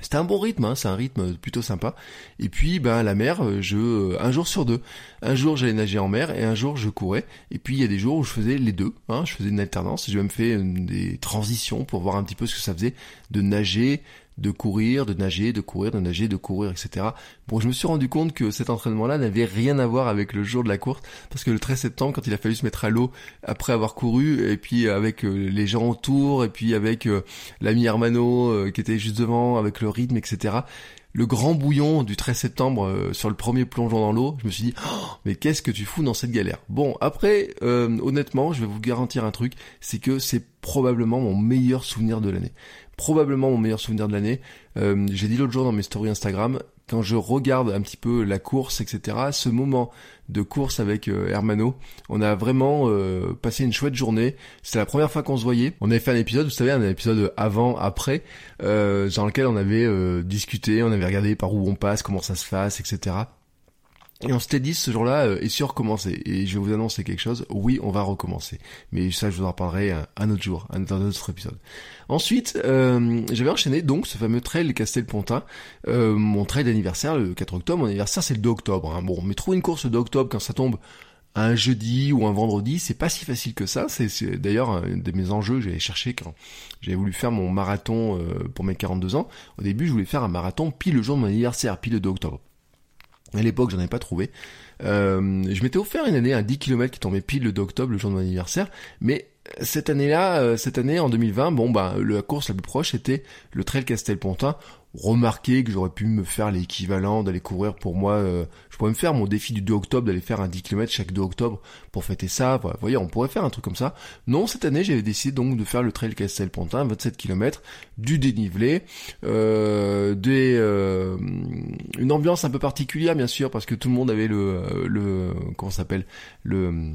C'était un bon rythme, hein, c'est un rythme plutôt sympa. Et puis, ben la mer, euh, je euh, un jour sur deux. Un jour j'allais nager en mer et un jour je courais. Et puis il y a des jours où je faisais les deux. Hein, je faisais une alternance. J'ai même fait des transitions pour voir un petit peu ce que ça faisait de nager, de courir, de nager, de courir, de nager, de courir, etc. Bon, je me suis rendu compte que cet entraînement-là n'avait rien à voir avec le jour de la course, parce que le 13 septembre, quand il a fallu se mettre à l'eau après avoir couru, et puis avec euh, les gens autour, et puis avec euh, l'ami Hermano euh, qui était juste devant, avec le rythme, etc. Le grand bouillon du 13 septembre sur le premier plongeon dans l'eau, je me suis dit, oh, mais qu'est-ce que tu fous dans cette galère? Bon, après, honnêtement, je vais vous garantir un truc, c'est que c'est probablement mon meilleur souvenir de l'année probablement mon meilleur souvenir de l'année. Euh, j'ai dit l'autre jour dans mes stories Instagram, quand je regarde un petit peu la course, etc., ce moment de course avec euh, Hermano, on a vraiment euh, passé une chouette journée. C'était la première fois qu'on se voyait. On avait fait un épisode, vous savez, un épisode avant, après, dans lequel on avait discuté, on avait regardé par où on passe, comment ça se passe, etc. Et on s'était dit ce jour-là, euh, et sur recommencer. Et je vais vous annoncer quelque chose, oui, on va recommencer. Mais ça, je vous en parlerai un, autre jour, un, dans un autre épisode. Ensuite, euh, j'avais enchaîné donc ce fameux trail Castelpontin, euh, mon trail d'anniversaire le 4 octobre. Mon anniversaire, c'est le 2 octobre. Hein. Bon, mais trouver une course le 2 octobre quand ça tombe un jeudi ou un vendredi, c'est pas si facile que ça. C'est d'ailleurs un de mes enjeux que j'avais cherché quand j'avais voulu faire mon marathon euh, pour mes 42 ans. Au début, je voulais faire un marathon pile le jour de mon anniversaire, pile le 2 octobre. À l'époque, j'en avais pas trouvé. Euh, je m'étais offert une année un 10 km qui tombait pile le 2 octobre, le jour de mon anniversaire, mais cette année-là, euh, cette année en 2020, bon bah la course la plus proche était le Trail Castelpontin. Remarquez que j'aurais pu me faire l'équivalent d'aller courir pour moi. Euh, pourrais me faire mon défi du 2 octobre d'aller faire un 10 km chaque 2 octobre pour fêter ça. Vous voyez, on pourrait faire un truc comme ça. Non, cette année j'avais décidé donc de faire le Trail Castelpontin, 27 km, du dénivelé, euh, des, euh, une ambiance un peu particulière bien sûr parce que tout le monde avait le, le comment s'appelle le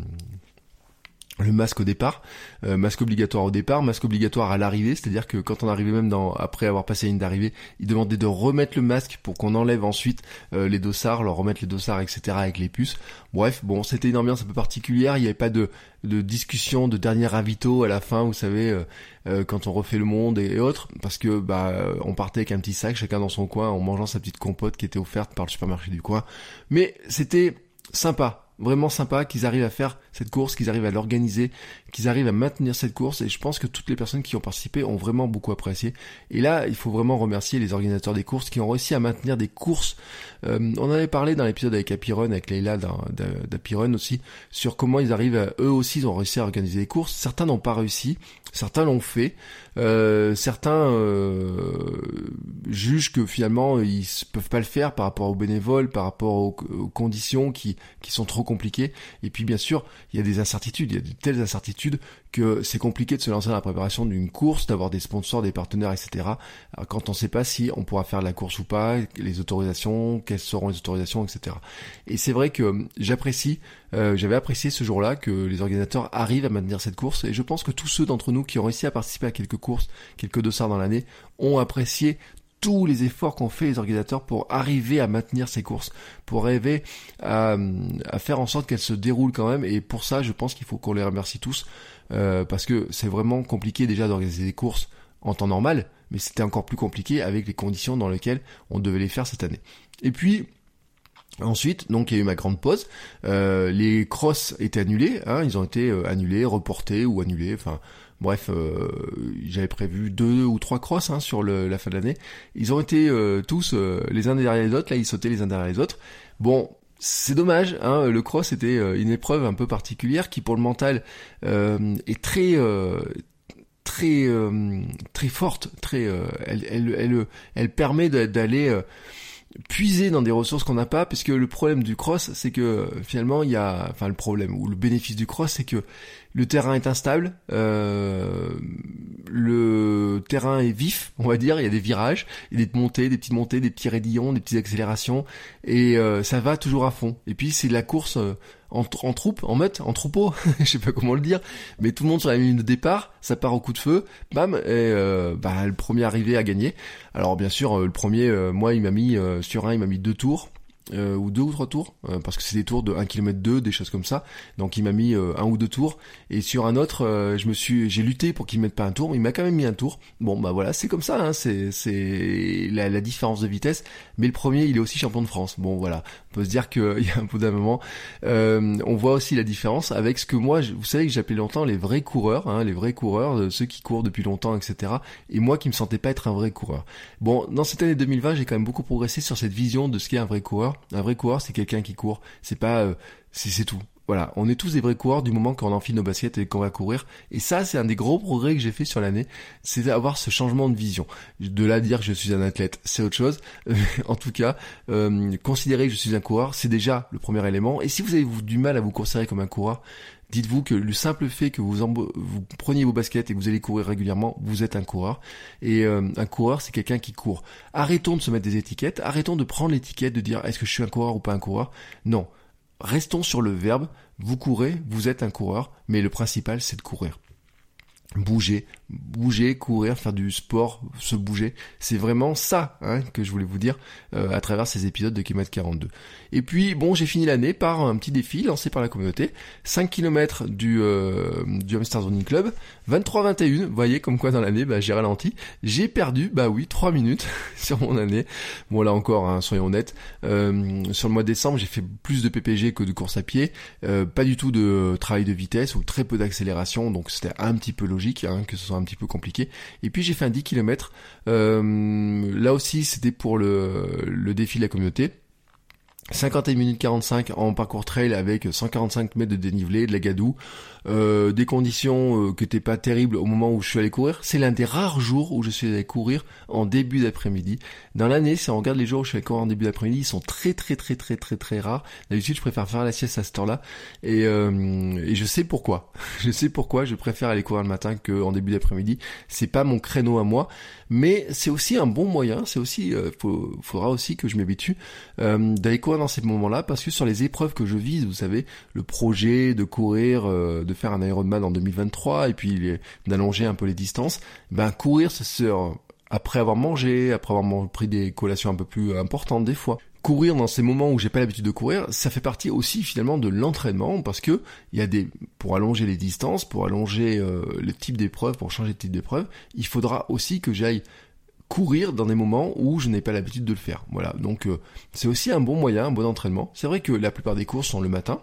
le masque au départ, euh, masque obligatoire au départ, masque obligatoire à l'arrivée, c'est-à-dire que quand on arrivait même dans, après avoir passé la ligne d'arrivée, ils demandaient de remettre le masque pour qu'on enlève ensuite euh, les dossards, leur remettre les dossards, etc. avec les puces. Bref, bon, c'était une ambiance un peu particulière, il n'y avait pas de, discussion de dernier ravito à la fin, vous savez, euh, quand on refait le monde et, autres, parce que bah on partait avec un petit sac, chacun dans son coin, en mangeant sa petite compote qui était offerte par le supermarché du coin. Mais c'était sympa, vraiment sympa qu'ils arrivent à faire cette course, qu'ils arrivent à l'organiser, qu'ils arrivent à maintenir cette course et je pense que toutes les personnes qui ont participé ont vraiment beaucoup apprécié. Et là, il faut vraiment remercier les organisateurs des courses qui ont réussi à maintenir des courses. Euh, on en avait parlé dans l'épisode avec Apiron, avec Leila d'Apiron aussi, sur comment ils arrivent, à, eux aussi, ils ont réussi à organiser des courses. Certains n'ont pas réussi, certains l'ont fait, euh, certains euh, jugent que finalement ils peuvent pas le faire par rapport aux bénévoles, par rapport aux, conditions qui, qui sont trop compliquées. Et puis bien sûr, il y a des incertitudes, il y a de telles incertitudes que c'est compliqué de se lancer dans la préparation d'une course, d'avoir des sponsors, des partenaires, etc. quand on ne sait pas si on pourra faire la course ou pas, les autorisations, quelles seront les autorisations, etc. Et c'est vrai que j'apprécie, euh, j'avais apprécié ce jour-là que les organisateurs arrivent à maintenir cette course, et je pense que tous ceux d'entre nous qui ont réussi à participer à quelques courses, quelques dossards dans l'année, ont apprécié tous les efforts qu'ont fait les organisateurs pour arriver à maintenir ces courses, pour arriver à, faire en sorte qu'elles se déroulent quand même. Et pour ça, je pense qu'il faut qu'on les remercie tous, euh, parce que c'est vraiment compliqué déjà d'organiser des courses en temps normal, mais c'était encore plus compliqué avec les conditions dans lesquelles on devait les faire cette année. Et puis, Ensuite, donc il y a eu ma grande pause. Euh, les crosses étaient annulés, hein, ils ont été euh, annulés, reportés ou annulés. Enfin, Bref, euh, j'avais prévu deux ou trois crosses hein, sur la fin de l'année. Ils ont été euh, tous euh, les uns derrière les autres. Là, ils sautaient les uns derrière les autres. Bon, c'est dommage. Hein, le cross était une épreuve un peu particulière qui, pour le mental, est très très très forte. Elle, elle, elle, elle permet d'aller puiser dans des ressources qu'on n'a pas, puisque le problème du cross, c'est que finalement il y a, enfin le problème ou le bénéfice du cross, c'est que le terrain est instable, euh, le terrain est vif, on va dire, il y a des virages, il y a des montées, des petites montées, des petits raidillons, des petites accélérations, et euh, ça va toujours à fond. Et puis c'est la course euh, en, troupe, en meute, en troupeau, je sais pas comment le dire, mais tout le monde sur la ligne de départ, ça part au coup de feu, bam, et euh, bah, le premier arrivé a gagné. Alors bien sûr, le premier, moi il m'a mis sur un, il m'a mis deux tours, euh, ou deux ou trois tours, euh, parce que c'est des tours de 1 km 2, des choses comme ça. Donc il m'a mis euh, un ou deux tours, et sur un autre, je me suis, j'ai lutté pour qu'il mette pas un tour, mais il m'a quand même mis un tour. Bon bah voilà, c'est comme ça, hein, c'est c'est la, la, différence de vitesse. Mais le premier, il est aussi champion de France. Bon voilà, on peut se dire qu'il y a un peu d'un moment, on voit aussi la différence avec ce que moi, vous savez que j'appelais longtemps les vrais coureurs, hein, les vrais coureurs, ceux qui courent depuis longtemps, etc. Et moi qui me sentais pas être un vrai coureur. Bon, dans cette année 2020, j'ai quand même beaucoup progressé sur cette vision de ce qu'est un vrai coureur un vrai coureur, c'est quelqu'un qui court. C'est pas, euh, c'est tout. Voilà, on est tous des vrais coureurs du moment qu'on enfile nos baskets et qu'on va courir. Et ça, c'est un des gros progrès que j'ai fait sur l'année, c'est d'avoir ce changement de vision. De là dire que je suis un athlète, c'est autre chose. en tout cas, euh, considérer que je suis un coureur, c'est déjà le premier élément. Et si vous avez du mal à vous considérer comme un coureur, Dites-vous que le simple fait que vous, preniez vos baskets et que vous allez courir régulièrement, vous êtes un coureur. Et euh, un coureur, c'est quelqu'un qui court. Arrêtons de se mettre des étiquettes, arrêtons de prendre l'étiquette de dire est-ce que je suis un coureur ou pas un coureur? Non, restons sur le verbe, vous courez, vous êtes un coureur, mais le principal c'est de courir. Bouger, bouger, courir, faire du sport, se bouger. C'est vraiment ça hein, que je voulais vous dire euh, à travers ces épisodes de Kilomètre 42. Et puis bon, j'ai fini l'année par un petit défi lancé par la communauté, 5 km du euh, du Hamster Running Club, 23-21. Vous voyez comme quoi dans l'année, bah, j'ai ralenti, j'ai perdu, bah oui, 3 minutes sur mon année. Bon là encore, hein, soyons honnêtes, euh, sur le mois de décembre, j'ai fait plus de PPG que de course à pied, euh, pas du tout de travail de vitesse ou très peu d'accélération, donc c'était un petit peu logique hein, que ce soit un petit peu compliqué. Et puis j'ai fait un 10 km. Euh, là aussi, c'était pour le, le défi de la communauté. 51 minutes 45 en parcours trail avec 145 mètres de dénivelé, de la gadoue, euh, des conditions euh, qui n'étaient pas terribles au moment où je suis allé courir. C'est l'un des rares jours où je suis allé courir en début d'après-midi. Dans l'année, si on regarde les jours où je suis allé courir en début d'après-midi, ils sont très très très très très très rares. D'habitude, je préfère faire la sieste à ce temps-là et, euh, et je sais pourquoi. Je sais pourquoi je préfère aller courir le matin qu'en début d'après-midi. C'est pas mon créneau à moi, mais c'est aussi un bon moyen. C'est aussi, euh, faudra aussi que je m'habitue euh, d'aller courir dans ces moments-là parce que sur les épreuves que je vise, vous savez, le projet de courir, de de faire un Ironman en 2023 et puis d'allonger un peu les distances, ben courir, c'est après avoir mangé, après avoir pris des collations un peu plus importantes des fois. Courir dans ces moments où j'ai pas l'habitude de courir, ça fait partie aussi finalement de l'entraînement parce que y a des pour allonger les distances, pour allonger euh, le type d'épreuve, pour changer de type d'épreuve, il faudra aussi que j'aille courir dans des moments où je n'ai pas l'habitude de le faire. Voilà, donc euh, c'est aussi un bon moyen, un bon entraînement. C'est vrai que la plupart des courses sont le matin,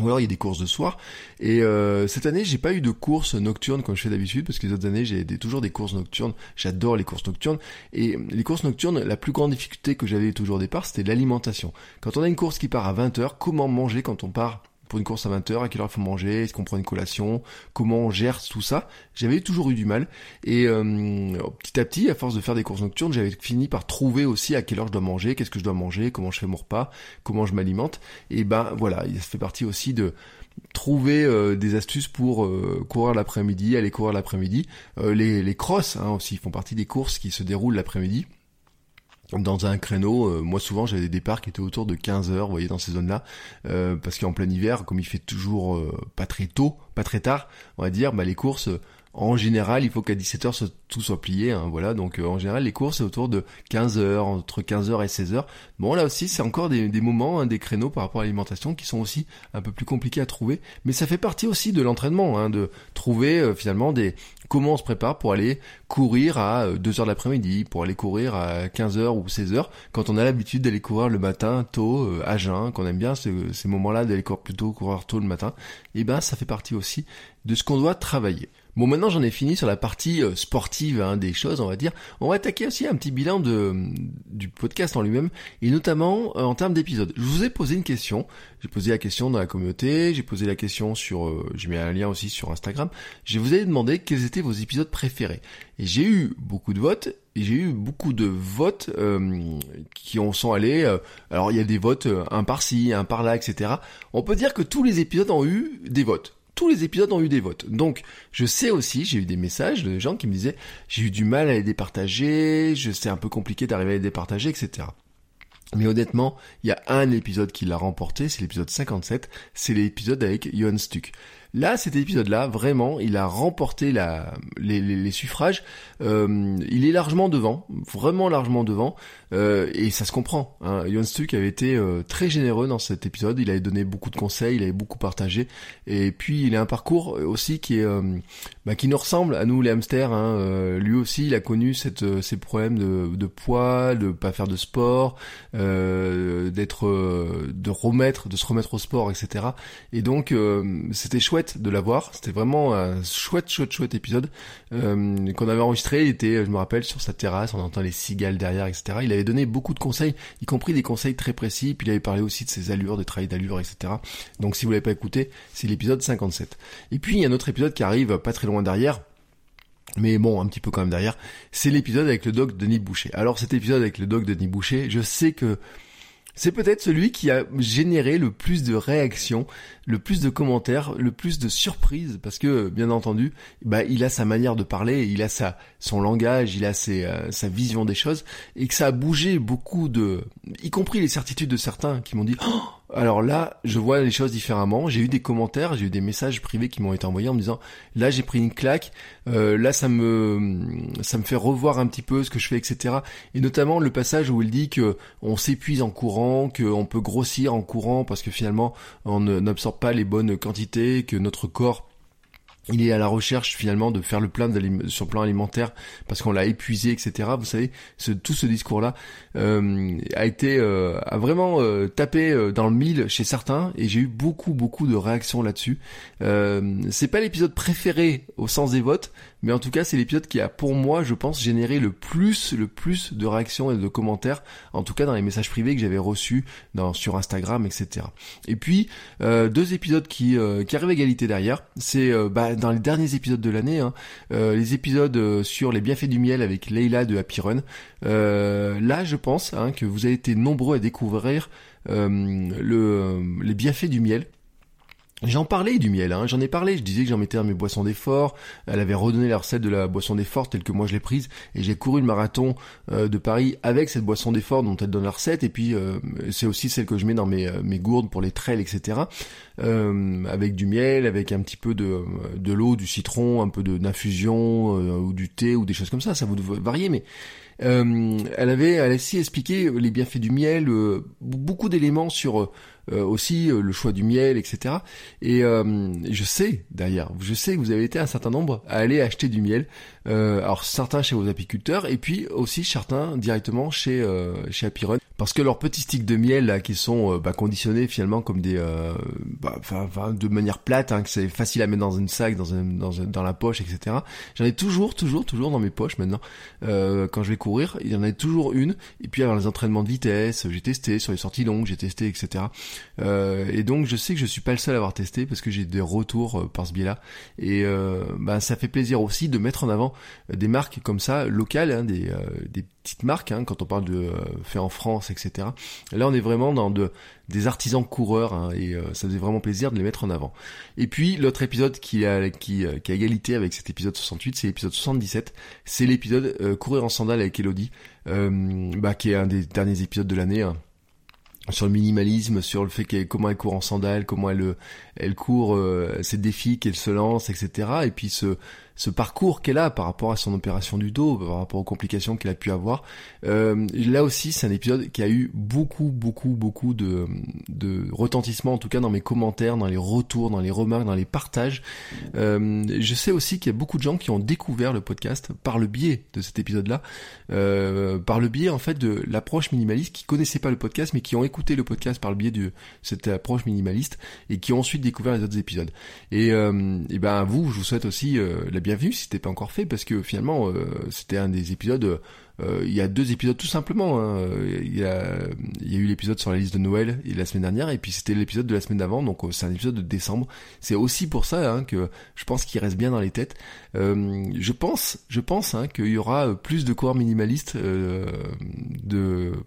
ou alors il y a des courses de soir. Et euh, cette année, j'ai pas eu de courses nocturnes comme je fais d'habitude, parce que les autres années, j'ai toujours des courses nocturnes. J'adore les courses nocturnes. Et les courses nocturnes, la plus grande difficulté que j'avais toujours au départ, c'était l'alimentation. Quand on a une course qui part à 20h, comment manger quand on part pour une course à 20h, à quelle heure il faut manger, est-ce qu'on prend une collation, comment on gère tout ça. J'avais toujours eu du mal. Et euh, petit à petit, à force de faire des courses nocturnes, j'avais fini par trouver aussi à quelle heure je dois manger, qu'est-ce que je dois manger, comment je fais mon repas, comment je m'alimente. Et ben voilà, ça fait partie aussi de trouver euh, des astuces pour euh, courir l'après-midi, aller courir l'après-midi. les, les crosses hein, aussi font partie des courses qui se déroulent l'après-midi dans un créneau, euh, moi souvent j'avais des départs qui étaient autour de 15 heures, vous voyez, dans ces zones-là, euh, parce qu'en plein hiver, comme il fait toujours euh, pas très tôt, pas très tard, on va dire, bah les courses, en général, il faut qu'à 17h tout soit plié, hein, voilà. Donc euh, en général, les courses c'est autour de 15 h entre 15 h et 16 h Bon, là aussi, c'est encore des, moments, hein, des créneaux par rapport à l'alimentation qui sont aussi un peu plus compliqués à trouver. Mais ça fait partie aussi de l'entraînement, hein, de trouver euh, finalement des comment on se prépare pour aller courir à 2 euh, de l'après-midi, pour aller courir à 15 h ou 16 h quand on a l'habitude d'aller courir le matin tôt, à jeun, qu'on aime bien ces, moments-là d'aller courir plutôt courir tôt le matin. Et eh ben, ça fait partie aussi de ce qu'on doit travailler. Bon, maintenant j'en ai fini sur la partie euh, sportive hein, des choses, on va dire. On va attaquer aussi un petit bilan de, du podcast en lui-même, et notamment euh, en termes d'épisodes. Je vous ai posé une question. J'ai posé la question dans la communauté, j'ai posé la question sur, euh, j'ai mis un lien aussi sur Instagram. Je vous ai demandé quels étaient vos épisodes préférés. Et j'ai eu beaucoup de votes, et j'ai eu beaucoup de votes qui en sont allés. alors il y a des votes un par-ci, un par-là, etc. On peut dire que tous les épisodes ont eu des votes tous les épisodes ont eu des votes. Donc, je sais aussi, j'ai eu des messages de gens qui me disaient, j'ai eu du mal à les départager, je c'est un peu compliqué d'arriver à les départager, etc. Mais honnêtement, il y a un épisode qui l'a remporté, c'est l'épisode 57, c'est l'épisode avec Johan Stuck. Là, cet épisode-là, vraiment, il a remporté les, suffrages. Euh, il est largement devant, vraiment largement devant, euh, et ça se comprend. Hein. Jon Stuck avait été euh, très généreux dans cet épisode. Il avait donné beaucoup de conseils, il avait beaucoup partagé, et puis il a un parcours aussi qui est, bah, qui nous ressemble à nous les hamsters. Hein. lui aussi, il a connu cette, ces problèmes de, de poids, de pas faire de sport, d'être, de remettre, de se remettre au sport, etc. Et donc, c'était chouette de l'avoir. C'était vraiment un chouette, chouette, chouette épisode euh, qu'on avait enregistré. Il était, je me rappelle, sur sa terrasse, on entend les cigales derrière, etc. avait donné beaucoup de conseils, y compris des conseils très précis. Puis il avait parlé aussi de ses allures, de travail d'allure, etc. Donc si vous l'avez pas écouté, c'est l'épisode 57. Et puis il y a un autre épisode qui arrive pas très loin derrière. Mais bon, un petit peu quand même derrière, c'est l'épisode avec le doc Denis Boucher. Alors cet épisode avec le doc Denis Boucher, je sais que c'est peut-être celui qui a généré le plus de réactions, le plus de commentaires, le plus de surprises, parce que bien entendu, bah, il a sa manière de parler, il a sa son langage, il a ses, euh, sa vision des choses, et que ça a bougé beaucoup de, y compris les certitudes de certains qui m'ont dit, oh, alors là, je vois les choses différemment. J'ai eu des commentaires, j'ai eu des messages privés qui m'ont été envoyés en me disant là j'ai pris une claque, euh, là ça me ça me fait revoir un petit peu ce que je fais, etc. Et notamment le passage où il dit que on s'épuise en courant, qu'on peut grossir en courant parce que finalement on n'absorbe pas les bonnes quantités, que notre corps il est à la recherche finalement de faire le plein sur le plan alimentaire parce qu'on l'a épuisé, etc. Vous savez, tout ce discours-là euh, a été euh, a vraiment euh, tapé dans le mille chez certains et j'ai eu beaucoup beaucoup de réactions là-dessus. C'est pas l'épisode préféré au sens des votes, mais en tout cas c'est l'épisode qui a pour moi, je pense, généré le plus le plus de réactions et de commentaires, en tout cas dans les messages privés que j'avais reçus sur Instagram, etc. Et puis deux épisodes qui qui arrivent à égalité derrière, c'est bah, dans les derniers épisodes de l'année, hein, euh, les épisodes euh, sur les bienfaits du miel avec Leila de Happy Run. Euh, là, je pense hein, que vous avez été nombreux à découvrir le, les bienfaits du miel. J'en parlais du miel, hein, j'en ai parlé, je disais que j'en mettais dans mes boissons d'effort, elle avait redonné la recette de la boisson d'effort telle que moi je l'ai prise, et j'ai couru le marathon euh, de Paris avec cette boisson d'effort dont elle donne la recette, et puis euh, c'est aussi celle que je mets dans mes, euh, mes gourdes pour les trails, etc. avec du miel, avec un petit peu de, de l'eau, du citron, un peu d'infusion, ou du thé, ou des choses comme ça, ça vous varier, mais... elle avait, elle a aussi expliqué les bienfaits du miel, beaucoup d'éléments sur euh, aussi euh, le choix du miel, etc. Et euh, je sais d'ailleurs, je sais que vous avez été un certain nombre à aller acheter du miel. alors certains chez vos apiculteurs et puis aussi certains directement chez chez Apiron parce que leurs petits sticks de miel là qui sont bah, conditionnés finalement comme des bah, de manière plate hein, que c'est facile à mettre dans une sac dans un, dans, dans la poche etc j'en ai toujours toujours toujours dans mes poches maintenant quand je vais courir il y en a toujours une et puis alors les entraînements de vitesse j'ai testé sur les sorties longues j'ai testé etc euh, et donc je sais que je suis pas le seul à avoir testé parce que j'ai des retours euh, par ce biais-là. Et euh, bah, ça fait plaisir aussi de mettre en avant des marques comme ça, locales, hein, des, des petites marques, hein, quand on parle de fait en France, etc. Là on est vraiment dans de, des artisans coureurs hein, et ça faisait vraiment plaisir de les mettre en avant. Et puis l'autre épisode qui a, qui, qui a égalité avec cet épisode 68, c'est l'épisode 77. C'est l'épisode Courir en sandales avec Elodie, bah, qui est un des derniers épisodes de l'année. Hein sur le minimalisme, sur le fait qu'elle comment elle court en sandales, comment elle elle court euh, ses défis qu'elle se lance, etc. Et puis ce ce parcours qu'elle a par rapport à son opération du dos, par rapport aux complications qu'elle a pu avoir. Euh, là aussi, c'est un épisode qui a eu beaucoup, beaucoup, beaucoup de, de retentissement, en tout cas dans mes commentaires, dans les retours, dans les remarques, dans les partages. Euh, je sais aussi qu'il y a beaucoup de gens qui ont découvert le podcast par le biais de cet épisode-là, euh, par le biais en fait de l'approche minimaliste, qui connaissaient pas le podcast, mais qui ont écouté le podcast par le biais de cette approche minimaliste et qui ont ensuite découvert les autres épisodes. Et, euh, et ben à vous, je vous souhaite aussi euh, la bienvenue si c'était pas encore fait parce que finalement euh, c'était un des épisodes euh, il y a deux épisodes tout simplement. Hein. Il, y a, eu l'épisode sur la liste de Noël la semaine dernière et puis c'était l'épisode de la semaine d'avant, donc euh, c'est un épisode de décembre. C'est aussi pour ça hein, que je pense qu'il reste bien dans les têtes. Euh, je pense, je pense hein, qu'il y aura plus de coureurs minimalistes, euh,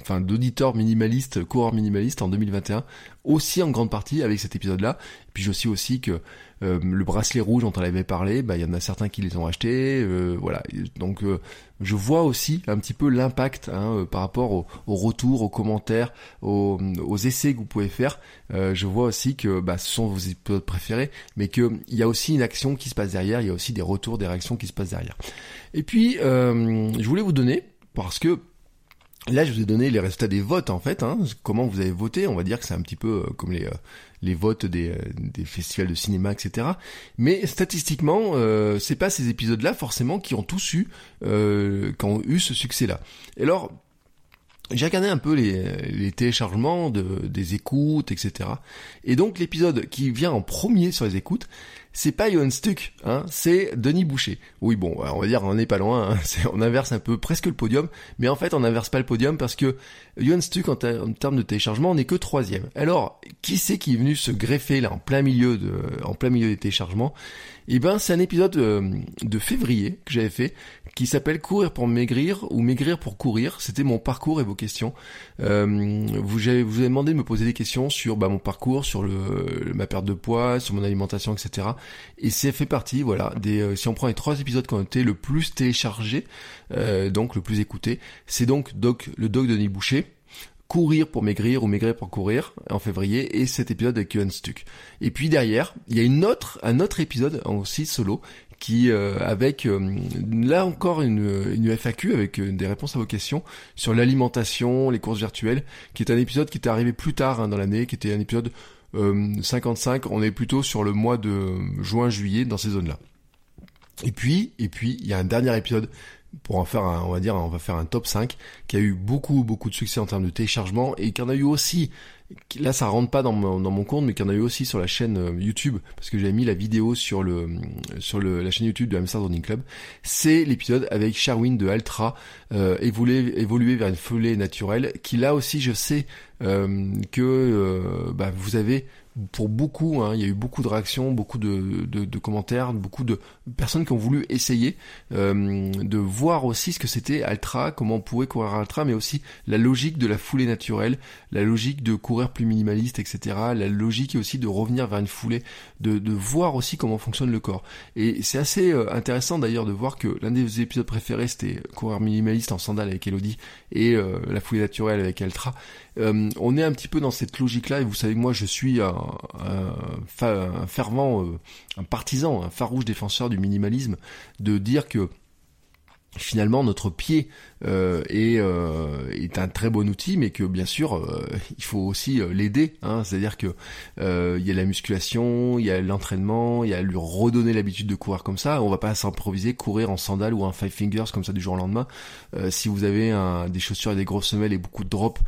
enfin d'auditeurs minimalistes, coureurs minimalistes en 2021, aussi en grande partie avec cet épisode-là. Puis je aussi que euh, le bracelet rouge dont on avait parlé, bah il y en a certains qui les ont achetés, euh, voilà. Donc euh, je vois aussi un petit peu l'impact hein, par rapport au, au, retour, aux commentaires, aux, aux, essais que vous pouvez faire. je vois aussi que bah, ce sont vos épisodes préférés, mais qu'il y a aussi une action qui se passe derrière, il y a aussi des retours, des réactions qui se passent derrière. Et puis je voulais vous donner parce que Là, je vous ai donné les résultats des votes en fait. Hein, comment vous avez voté On va dire que c'est un petit peu comme les les votes des, des, festivals de cinéma, etc. Mais statistiquement, euh, c'est pas ces épisodes-là forcément qui ont tous eu, euh, qui ont eu ce succès-là. Et alors, j'ai regardé un peu les, téléchargements de, des écoutes, etc. Et donc l'épisode qui vient en premier sur les écoutes, c'est pas Johan Stuck, hein, c'est Denis Boucher. Oui, bon, on va dire on n'est pas loin, hein, on inverse un peu presque le podium, mais en fait on inverse pas le podium parce que Johan Stuck en, termes de téléchargement, n'est que troisième. Alors, qui c'est qui est venu se greffer là en plein milieu de, en plein milieu des téléchargements? Eh ben, c'est un épisode euh, de, février que j'avais fait qui s'appelle Courir pour maigrir ou Maigrir pour courir. C'était mon parcours et vos questions. Euh, vous, avez, vous avez demandé de me poser des questions sur bah, mon parcours, sur le, ma perte de poids, sur mon alimentation, etc. Et c'est fait partie, voilà, des, euh, si on prend les trois épisodes qui ont été le plus téléchargés, euh, donc le plus écouté, c'est donc Doc, le Doc Denis Boucher, courir pour maigrir ou maigrir pour courir en février et cet épisode avec Yohan Stuck. Et puis derrière, il y a une autre, un autre épisode aussi solo qui euh, avec euh, là encore une, une FAQ avec euh, des réponses à vos questions sur l'alimentation, les courses virtuelles, qui est un épisode qui était arrivé plus tard hein, dans l'année, qui était un épisode 55. On est plutôt sur le mois de juin-juillet dans ces zones-là. Et puis, et puis, il y a un dernier épisode pour en faire un, on va dire, on va faire un top 5 qui a eu beaucoup, beaucoup de succès en termes de téléchargement et qui en a eu aussi là ça rentre pas dans mon, dans mon compte mais qu'il y en a eu aussi sur la chaîne euh, YouTube parce que j'ai mis la vidéo sur le sur le, la chaîne YouTube de Hamster Running Club. C'est l'épisode avec Sherwin de Altra euh, évoluer, évoluer vers une foulée naturelle qui là aussi je sais euh, que euh, bah, vous avez pour beaucoup, hein, il y a eu beaucoup de réactions, beaucoup de, de, de, commentaires, beaucoup de personnes qui ont voulu essayer euh, de voir aussi ce que c'était Altra, comment on pouvait courir Altra, mais aussi la logique de la foulée naturelle, la logique de courir plus minimaliste, etc. La logique aussi de revenir vers une foulée, de, de voir aussi comment fonctionne le corps. Et c'est assez euh, intéressant d'ailleurs de voir que l'un des épisodes préférés c'était courir minimaliste en sandales avec Elodie et euh, la foulée naturelle avec Altra. Euh, on est un petit peu dans cette logique-là, et vous savez que moi je suis un, fervent, euh, partisan, un farouche défenseur du minimalisme, de dire que finalement notre pied euh, est, euh, est un très bon outil, mais que bien sûr euh, il faut aussi euh, l'aider. Hein, C'est-à-dire que il y a la musculation, il y a l'entraînement, il y a lui redonner l'habitude de courir comme ça. On va pas s'improviser, courir en sandales ou en five fingers comme ça du jour au lendemain. si vous avez des chaussures et des grosses semelles et beaucoup de drops,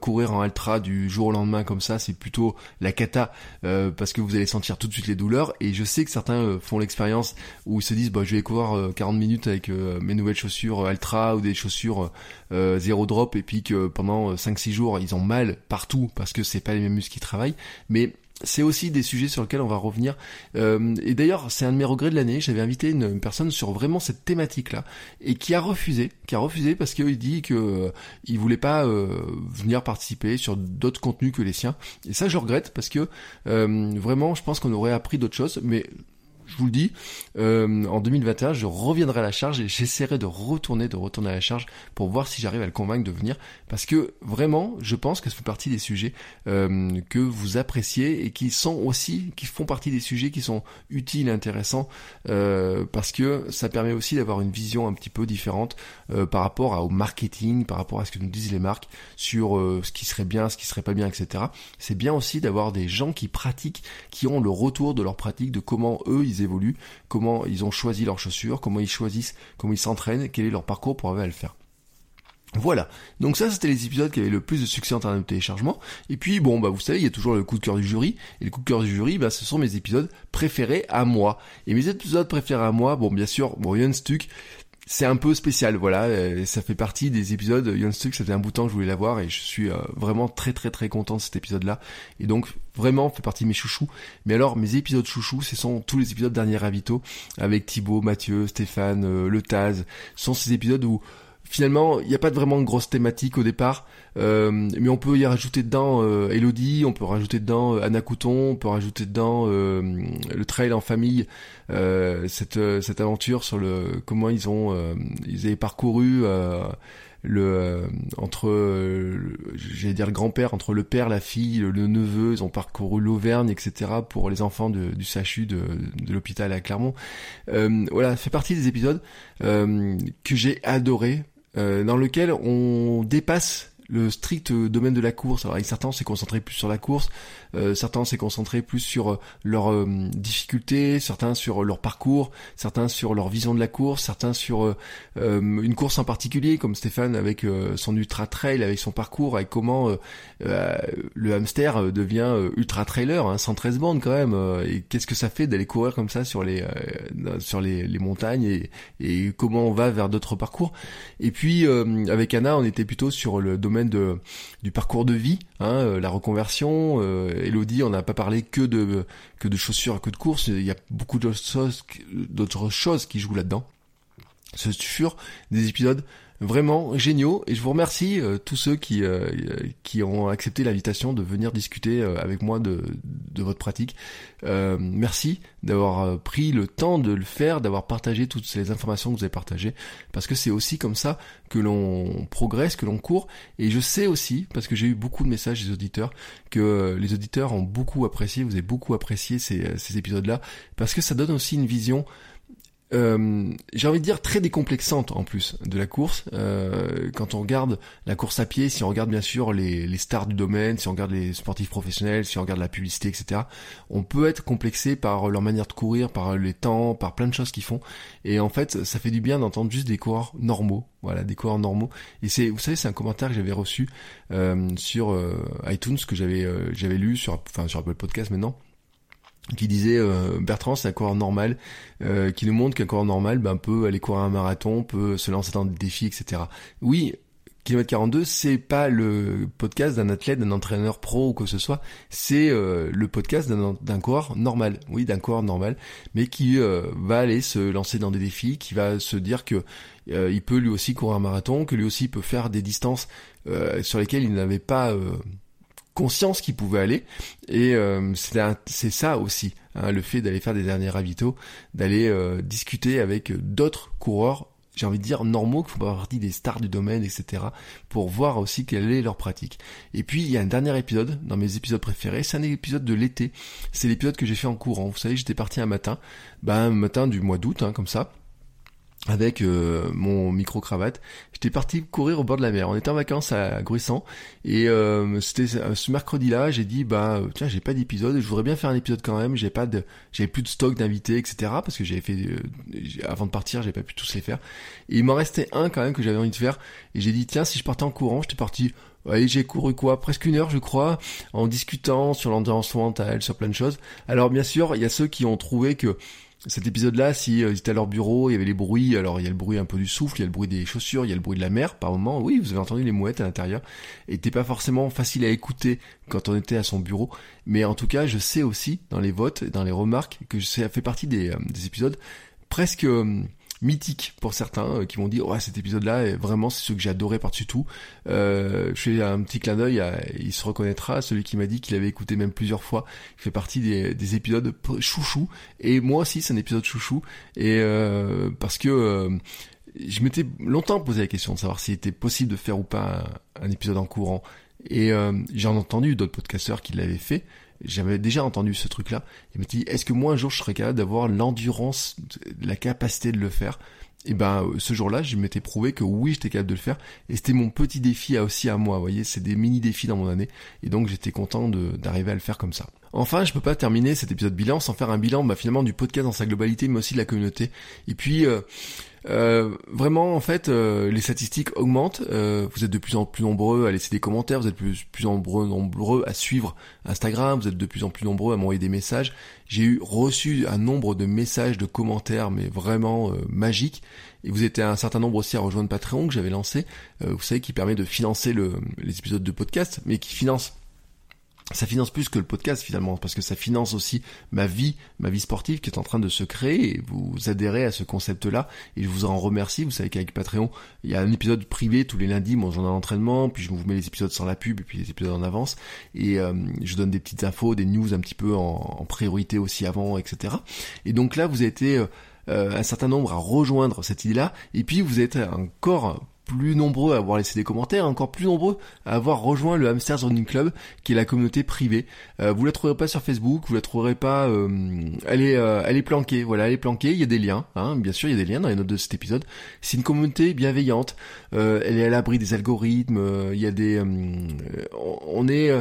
courir en ultra du jour au lendemain comme ça, c'est plutôt la cata parce que vous allez sentir tout de suite les douleurs. Et je sais que certains font l'expérience où ils se disent bah je vais courir 40 minutes avec mes nouvelles chaussures ultra ou des chaussures sur euh, zéro drop et puis que pendant 5-6 jours ils ont mal partout parce que c'est pas les mêmes muscles qui travaillent mais c'est aussi des sujets sur lesquels on va revenir. Euh, et d'ailleurs, c'est un de mes regrets de l'année. J'avais invité une, personne sur vraiment cette thématique-là et qui a refusé, qui a refusé parce qu'il dit que euh, il voulait pas venir participer sur d'autres contenus que les siens. Et ça, je regrette parce que vraiment, je pense qu'on aurait appris d'autres choses. Mais je vous le dis, euh, en 2021, je reviendrai à la charge et j'essaierai de retourner, de retourner à la charge pour voir si j'arrive à le convaincre de venir. Parce que vraiment, je pense que ça fait partie des sujets euh, que vous appréciez et qui sont aussi, qui font partie des sujets qui sont utiles, intéressants, euh, parce que ça permet aussi d'avoir une vision un petit peu différente par rapport au marketing, par rapport à ce que nous disent les marques sur ce qui serait bien, ce qui serait pas bien, etc. C'est bien aussi d'avoir des gens qui pratiquent, qui ont le retour de leur pratique, de comment eux ils évoluent, comment ils ont choisi leurs chaussures, comment ils choisissent, comment ils s'entraînent, quel est leur parcours pour arriver à le faire. Voilà. Donc ça, c'était les épisodes qui avaient le plus de succès en termes de téléchargement. Et puis, bon, bah, vous savez, il y a toujours le coup de cœur du jury. Et le coup de cœur du jury, bah, ce sont mes épisodes préférés à moi. Et mes épisodes préférés à moi, bon, bien sûr, Yann Stuck, c'est un peu spécial, voilà. Euh, ça fait partie des épisodes. Yann Stuck, ça fait un bout de temps que je voulais l'avoir et je suis euh, vraiment très très très content de cet épisode-là. Et donc vraiment fait partie de mes chouchous. Mais alors mes épisodes chouchous, ce sont tous les épisodes dernier ravito avec Thibaut, Mathieu, Stéphane, euh, Le Taz. Ce sont ces épisodes où finalement, il n'y a pas vraiment de grosse thématique au départ, euh, mais on peut y rajouter dedans euh, Elodie, on peut rajouter dedans euh, Anna Couton, on peut rajouter dedans euh, le trail en famille, cette, cette aventure sur le comment ils ont ils avaient parcouru le entre j'allais dire le grand-père entre le père la fille le, neveu ils ont parcouru l'Auvergne etc pour les enfants de, du SACHU de, de l'hôpital à Clermont. Euh, voilà fait partie des épisodes euh, que j'ai adoré. euh, dans lequel on dépasse le strict domaine de la course. Alors avec certains on s'est concentré plus sur la course, euh, certains s'est concentré plus sur euh, leurs euh, difficultés, certains sur leur parcours, certains sur leur vision de la course, certains sur une course en particulier, comme Stéphane avec son ultra trail, avec son parcours, avec comment le hamster devient ultra trailer, hein, 113 bandes quand même, et qu'est-ce que ça fait d'aller courir comme ça sur les sur les, les montagnes et, et, comment on va vers d'autres parcours. Et puis avec Anna, on était plutôt sur le domaine de du parcours de vie, hein, la reconversion Elodie, on n'a pas parlé que de que de chaussures, que de courses. Il y a beaucoup d'autres choses, d'autres choses qui jouent là-dedans. Ce furent des épisodes vraiment géniaux et je vous remercie tous ceux qui qui ont accepté l'invitation de venir discuter avec moi de, de votre pratique. merci d'avoir pris le temps de le faire, d'avoir partagé toutes ces informations que vous avez partagées, parce que c'est aussi comme ça que l'on progresse, que l'on court. Et je sais aussi, parce que j'ai eu beaucoup de messages des auditeurs, que les auditeurs ont beaucoup apprécié, vous avez beaucoup apprécié ces, ces épisodes-là, parce que ça donne aussi une vision euh, j'ai envie de dire très décomplexante en plus de la course. Euh, quand on regarde la course à pied, si on regarde bien sûr les, stars du domaine, si on regarde les sportifs professionnels, si on regarde la publicité, etc., on peut être complexé par leur manière de courir, par les temps, par plein de choses qu'ils font. Et en fait, ça fait du bien d'entendre juste des coureurs normaux, voilà, des coureurs normaux. Et c'est, vous savez, c'est un commentaire que j'avais reçu euh, sur iTunes que j'avais j'avais lu sur, enfin sur Apple Podcast maintenant qui disait euh, Bertrand c'est un coureur normal euh, qui nous montre qu'un coureur normal ben, peut aller courir un marathon, peut se lancer dans des défis, etc. Oui, Kilomètre 42, c'est pas le podcast d'un athlète, d'un entraîneur pro ou quoi que ce soit, c'est euh, le podcast d'un coureur normal, oui, d'un coureur normal, mais qui va aller se lancer dans des défis, qui va se dire que il peut lui aussi courir un marathon, que lui aussi peut faire des distances sur lesquelles il n'avait pas conscience qu'il pouvait aller. Et euh, c'est ça aussi, hein, le fait d'aller faire des derniers ravitaux, d'aller euh, discuter avec d'autres coureurs, j'ai envie de dire normaux, qui font partie des stars du domaine, etc., pour voir aussi quelle est leur pratique. Et puis il y a un dernier épisode, dans mes épisodes préférés, c'est un épisode de l'été. C'est l'épisode que j'ai fait en courant. Vous savez, j'étais parti un matin, ben un matin du mois d'août, hein, comme ça avec euh, mon micro cravate. J'étais parti courir au bord de la mer. On était en vacances à Gruissant et euh, c'était ce mercredi-là. J'ai dit bah tiens j'ai pas d'épisode. Je voudrais bien faire un épisode quand même. J'ai pas de j'avais plus de stock d'invités etc. Parce que j'avais fait euh, avant de partir j'ai pas pu tous les faire. Et il m'en restait un quand même que j'avais envie de faire. Et j'ai dit tiens si je partais en courant j'étais parti. Ouais, j'ai couru quoi? Presque une heure, je crois, en discutant sur l'endurance mentale, sur plein de choses. Alors bien sûr, il y a ceux qui ont trouvé que cet épisode-là, si euh, ils étaient à leur bureau, il y avait les bruits, alors il y a le bruit un peu du souffle, il y a le bruit des chaussures, il y a le bruit de la mer par moment, oui, vous avez entendu les mouettes à l'intérieur, et pas forcément facile à écouter quand on était à son bureau, mais en tout cas, je sais aussi, dans les votes, dans les remarques, que ça fait partie des, euh, des épisodes presque... Euh, mythique pour certains euh, qui m'ont dit ouais cet épisode là vraiment c'est ce que j'ai adoré par-dessus tout. Euh, je fais un petit clin d'œil il se reconnaîtra celui qui m'a dit qu'il avait écouté même plusieurs fois. Il fait partie des, des épisodes chouchou et moi aussi c'est un épisode chouchou. Et euh, parce que je m'étais longtemps posé la question de savoir s'il était possible de faire ou pas un, épisode en courant. Et euh, j'en ai entendu d'autres podcasteurs qui l'avaient fait j'avais déjà entendu ce truc-là. Il m'a dit, est-ce que moi un jour je serais capable d'avoir l'endurance, la capacité de le faire? Et ben ce jour-là, je m'étais prouvé que oui, j'étais capable de le faire. Et c'était mon petit défi aussi à moi. Vous voyez, c'est des mini défis dans mon année. Et donc j'étais content d'arriver à le faire comme ça. Enfin, je peux pas terminer cet épisode bilan sans faire un bilan, bah, finalement du podcast dans sa globalité, mais aussi de la communauté. Et puis euh, euh, vraiment, en fait, euh, les statistiques augmentent. Euh, vous êtes de plus en plus nombreux à laisser des commentaires, vous êtes de plus, plus nombreux, à suivre Instagram, vous êtes de plus en plus nombreux à m'envoyer des messages. J'ai eu reçu un nombre de messages, de commentaires, mais vraiment magiques. Et vous êtes un certain nombre aussi à rejoindre Patreon que j'avais lancé, vous savez, qui permet de financer le, les épisodes de podcast, mais qui finance ça finance plus que le podcast finalement, parce que ça finance aussi ma vie, ma vie sportive qui est en train de se créer, et vous adhérez à ce concept-là, et je vous en remercie, vous savez qu'avec Patreon, il y a un épisode privé tous les lundis, mon journal d'entraînement, puis je vous mets les épisodes sans la pub, et puis les épisodes en avance, et euh, je donne des petites infos, des news un petit peu en, priorité aussi avant, etc. Et donc là, vous avez été... Euh, euh, un certain nombre à rejoindre cette idée-là, et puis vous êtes encore plus nombreux à avoir laissé des commentaires, encore plus nombreux à avoir rejoint le Hamsters Running Club, qui est la communauté privée. Euh, vous la trouverez pas sur Facebook, vous la trouverez pas, euh, elle est, euh, elle est planquée. Voilà, elle est planquée. Il y a des liens, hein, bien sûr, il y a des liens dans les notes de cet épisode. C'est une communauté bienveillante. elle est à l'abri des algorithmes. Il y a des, on est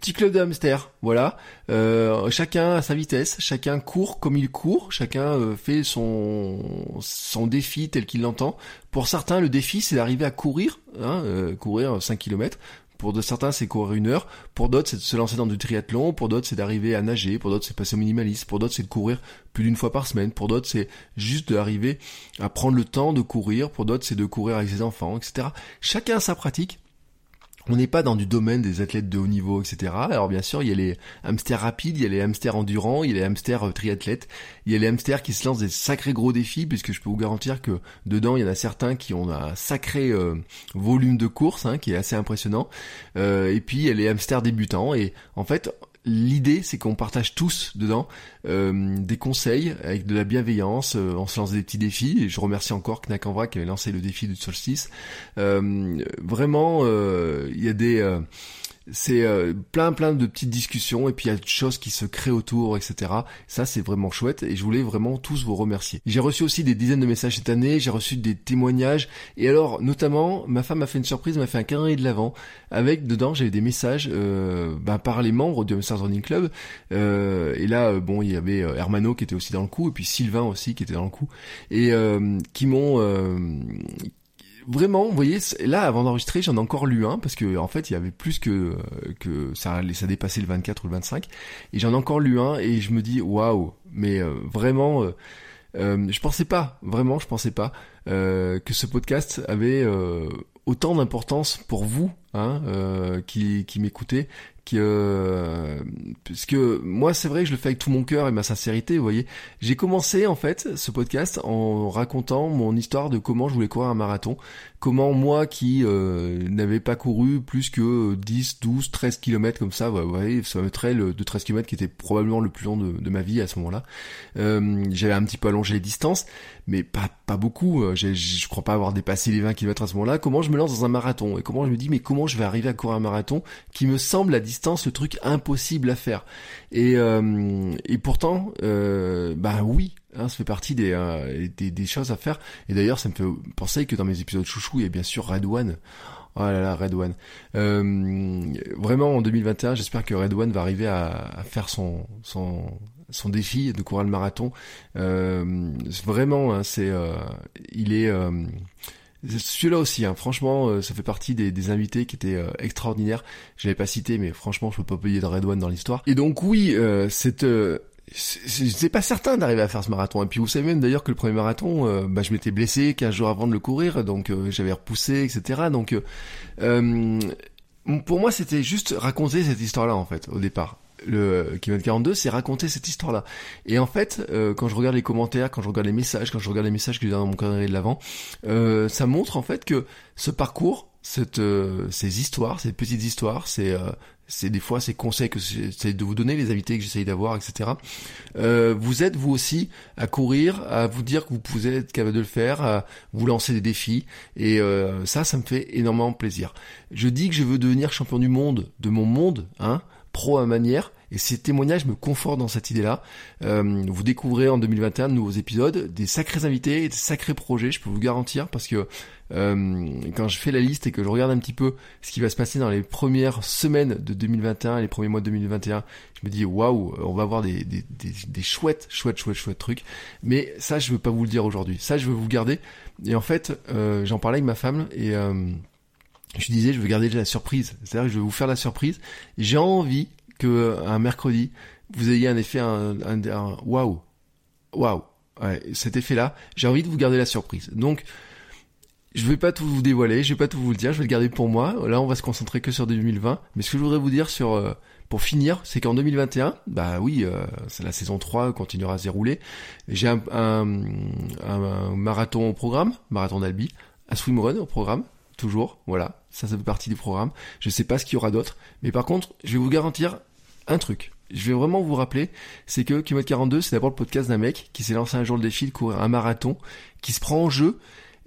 petit club de hamster, voilà. Euh, chacun à sa vitesse, chacun court comme il court, chacun euh, fait son son défi tel qu'il l'entend. Pour certains, le défi c'est d'arriver à courir, hein, euh, courir 5 km. Pour de certains, c'est courir une heure. Pour d'autres, c'est de se lancer dans du triathlon. Pour d'autres, c'est d'arriver à nager. Pour d'autres, c'est passer au minimalisme. Pour d'autres, c'est de courir plus d'une fois par semaine. Pour d'autres, c'est juste d'arriver à prendre le temps de courir. Pour d'autres, c'est de courir avec ses enfants, etc. Chacun sa pratique. On n'est pas dans du domaine des athlètes de haut niveau, etc. Alors bien sûr, il y a les hamsters rapides, il y a les hamsters endurants, il y a les hamsters euh, triathlètes, il y a les hamsters qui se lancent des sacrés gros défis, puisque je peux vous garantir que dedans, il y en a certains qui ont un sacré euh, volume de course, hein, qui est assez impressionnant. Euh, et puis, il y a les hamsters débutants. Et en fait, l'idée, c'est qu'on partage tous dedans euh, des conseils avec de la bienveillance. Euh, on se lance des petits défis. Et je remercie encore Knack en qui avait lancé le défi du solstice. Euh, vraiment, euh, il y a des c'est euh, plein plein de petites discussions et puis il y a des choses qui se créent autour, etc. Ça c'est vraiment chouette et je voulais vraiment tous vous remercier. J'ai reçu aussi des dizaines de messages cette année, j'ai reçu des témoignages et alors notamment ma femme m'a fait une surprise, m'a fait un calendrier de l'avant avec dedans j'avais des messages euh, ben, par les membres du Hamsters Running Club euh, et là bon il y avait Hermano qui était aussi dans le coup et puis Sylvain aussi qui était dans le coup et qui m'ont vraiment, vous voyez, là avant d'enregistrer, j'en ai encore lu un parce que en fait, il y avait plus que euh, que ça ça dépassait le 24 ou le 25 et j'en ai encore lu un et je me dis waouh, mais euh, vraiment euh, euh, je pensais pas, vraiment, je pensais pas que ce podcast avait autant d'importance pour vous, hein, qui, qui m'écoutez, que euh, parce que moi c'est vrai que je le fais avec tout mon cœur et ma sincérité vous voyez. J'ai commencé en fait ce podcast en racontant mon histoire de comment je voulais courir un marathon comment moi qui euh, n'avais pas couru plus que 10 12 13 kilomètres comme ça voyez ça me trail de 13 km qui était probablement le plus long de, ma vie à ce moment-là. Euh, j'avais un petit peu allongé les distances mais pas pas beaucoup euh, je crois pas avoir dépassé les 20 km à ce moment-là. Comment je me lance dans un marathon? Et comment je me dis mais comment je vais arriver à courir un marathon qui me semble à distance le truc impossible à faire? Et, euh, et pourtant, euh, bah oui, hein, ça fait partie des, euh, des, des, choses à faire. Et d'ailleurs, ça me fait penser que dans mes épisodes chouchou, il y a bien sûr Red One. Oh là là, Red One. Euh, vraiment, en 2021, j'espère que Red One va arriver à, à faire son, son, son défi de courir le marathon. Euh, vraiment, hein, c'est, euh, il est, celui-là aussi, hein, franchement, euh, ça fait partie des, invités qui étaient euh, extraordinaires. Je l'avais pas cité, mais franchement, je peux pas payer de Red One dans l'histoire. Et donc oui, euh, c'est c'est pas certain d'arriver à faire ce marathon. Et puis vous savez même d'ailleurs que le premier marathon, bah, je m'étais blessé 15 jours avant de le courir, donc j'avais repoussé, etc. Donc pour moi, c'était juste raconter cette histoire-là en fait au départ le kilomètre 42, c'est raconter cette histoire-là. Et en fait, euh, quand je regarde les commentaires, quand je regarde les messages, quand je regarde les messages que j'ai dans mon calendrier de l'avant, euh, ça montre en fait que ce parcours, cette, euh, ces histoires, ces petites histoires, c'est c'est des fois ces conseils que c'est de vous donner, les invités que j'essaye d'avoir, etc. vous êtes vous aussi à courir, à vous dire que vous pouvez être capable de le faire, à vous lancer des défis, et ça, ça me fait énormément plaisir. Je dis que je veux devenir champion du monde, de mon monde, hein, pro à manière. Et ces témoignages me confortent dans cette idée-là. Euh, vous découvrez en 2021 de nouveaux épisodes, des sacrés invités, des sacrés projets, je peux vous garantir, parce que euh, quand je fais la liste et que je regarde un petit peu ce qui va se passer dans les premières semaines de 2021 et les premiers mois de 2021, je me dis waouh, on va avoir des, des, des, des, chouettes, chouettes, chouettes, chouettes trucs. Mais ça, je veux pas vous le dire aujourd'hui. Ça, je veux vous garder. Et en fait, euh, j'en parlais avec ma femme et je disais, je veux garder la surprise. C'est-à-dire que je vais vous faire la surprise. J'ai envie que un mercredi, vous ayez un effet, un, un, waouh, waouh. Ouais, cet effet-là, j'ai envie de vous garder la surprise. Donc, je vais pas tout vous dévoiler, je vais pas tout vous le dire, je vais le garder pour moi. Là, on va se concentrer que sur 2020. Mais ce que je voudrais vous dire sur, euh, pour finir, c'est qu'en 2021, bah oui, euh, la saison 3 continuera à se dérouler. J'ai un, marathon au programme, marathon d'Albi, un swimrun au programme, toujours, voilà, ça ça fait partie du programme. Je sais pas ce qu'il y aura d'autre, mais par contre, je vais vous garantir un truc. Je vais vraiment vous rappeler, c'est que Kilomètre 42, c'est d'abord le podcast d'un mec qui s'est lancé un jour le défi de courir un marathon, qui se prend en jeu.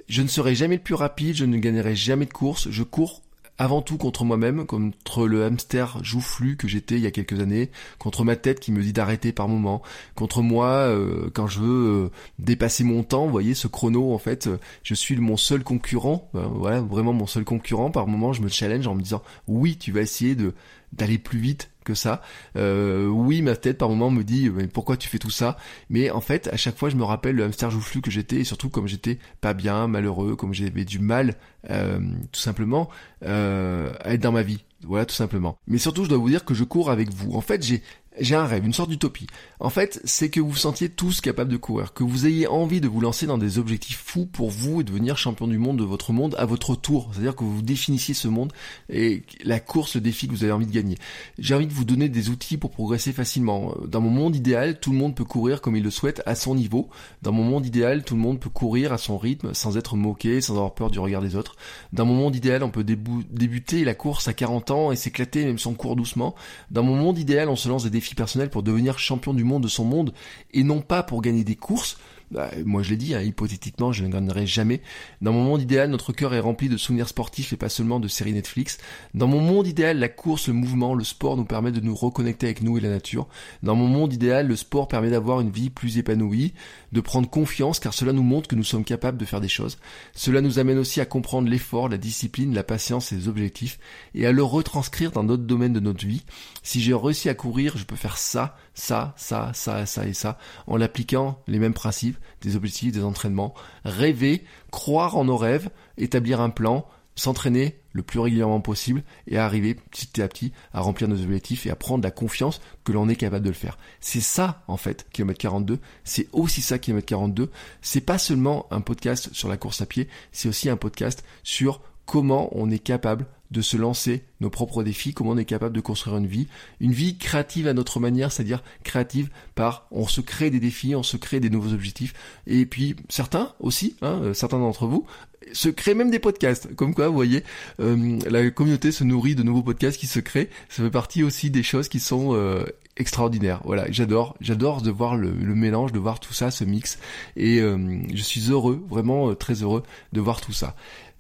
Je ne serai jamais le plus rapide, je ne gagnerai jamais de course, je cours avant tout contre moi-même, contre le hamster joufflu que j'étais il y a quelques années, contre ma tête qui me dit d'arrêter par moment, contre moi euh, quand je veux euh, dépasser mon temps, vous voyez ce chrono en fait, euh, je suis mon seul concurrent, voilà, vraiment mon seul concurrent, par moment je me challenge en me disant oui tu vas essayer de d'aller plus vite que ça. Euh, oui, ma tête par moment me dit mais pourquoi tu fais tout ça? Mais en fait, à chaque fois, je me rappelle le hamster joufflu que j'étais et surtout comme j'étais pas bien, malheureux, comme j'avais du mal, euh, tout simplement, euh, à être dans ma vie. Voilà, tout simplement. Mais surtout, je dois vous dire que je cours avec vous. En fait, j'ai j'ai un rêve, une sorte d'utopie. En fait, c'est que vous vous sentiez tous capables de courir, que vous ayez envie de vous lancer dans des objectifs fous pour vous et devenir champion du monde de votre monde à votre tour. C'est-à-dire que vous définissiez ce monde et la course, le défi que vous avez envie de gagner. J'ai envie de vous donner des outils pour progresser facilement. Dans mon monde idéal, tout le monde peut courir comme il le souhaite à son niveau. Dans mon monde idéal, tout le monde peut courir à son rythme sans être moqué, sans avoir peur du regard des autres. Dans mon monde idéal, on peut débuter la course à 40 ans et s'éclater même si on court doucement. Dans mon monde idéal, on se lance des défis personnels pour devenir champion du monde de son monde et non pas pour gagner des courses. Bah, moi je l'ai dit, hein, hypothétiquement, je ne gagnerai jamais. Dans mon monde idéal, notre cœur est rempli de souvenirs sportifs et pas seulement de séries Netflix. Dans mon monde idéal, la course, le mouvement, le sport nous permet de nous reconnecter avec nous et la nature. Dans mon monde idéal, le sport permet d'avoir une vie plus épanouie, de prendre confiance car cela nous montre que nous sommes capables de faire des choses. Cela nous amène aussi à comprendre l'effort, la discipline, la patience et les objectifs et à le retranscrire dans d'autres domaines de notre vie. Si j'ai réussi à courir, je peux faire ça, ça, ça, ça, ça et ça en l'appliquant les mêmes principes des objectifs, des entraînements, rêver, croire en nos rêves, établir un plan, s'entraîner le plus régulièrement possible et arriver petit à petit à remplir nos objectifs et à prendre la confiance que l'on est capable de le faire. C'est ça, en fait, kilomètre 42. C'est aussi ça, kilomètre 42. C'est pas seulement un podcast sur la course à pied, c'est aussi un podcast sur comment on est capable de se lancer nos propres défis, comment on est capable de construire une vie, une vie créative à notre manière, c'est-à-dire créative par on se crée des défis, on se crée des nouveaux objectifs, et puis certains aussi, hein, euh, certains d'entre vous, se créent même des podcasts, comme quoi vous voyez, euh, la communauté se nourrit de nouveaux podcasts qui se créent, ça fait partie aussi des choses qui sont euh, extraordinaires. Voilà, j'adore, j'adore de voir le, le, mélange, de voir tout ça, ce mix, et je suis heureux, vraiment très heureux de voir tout ça.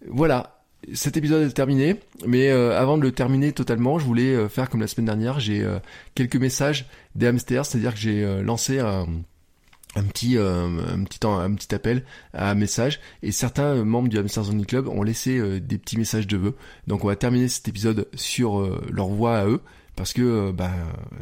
Voilà, cet épisode est terminé, mais euh, avant de le terminer totalement, je voulais euh, faire comme la semaine dernière, j'ai euh, quelques messages des hamsters, c'est-à-dire que j'ai lancé un, un petit un petit un petit appel à un message et certains membres du Hamster Zone Club ont laissé des petits messages de vœux. Donc on va terminer cet épisode sur leur voix à eux parce que euh, bah,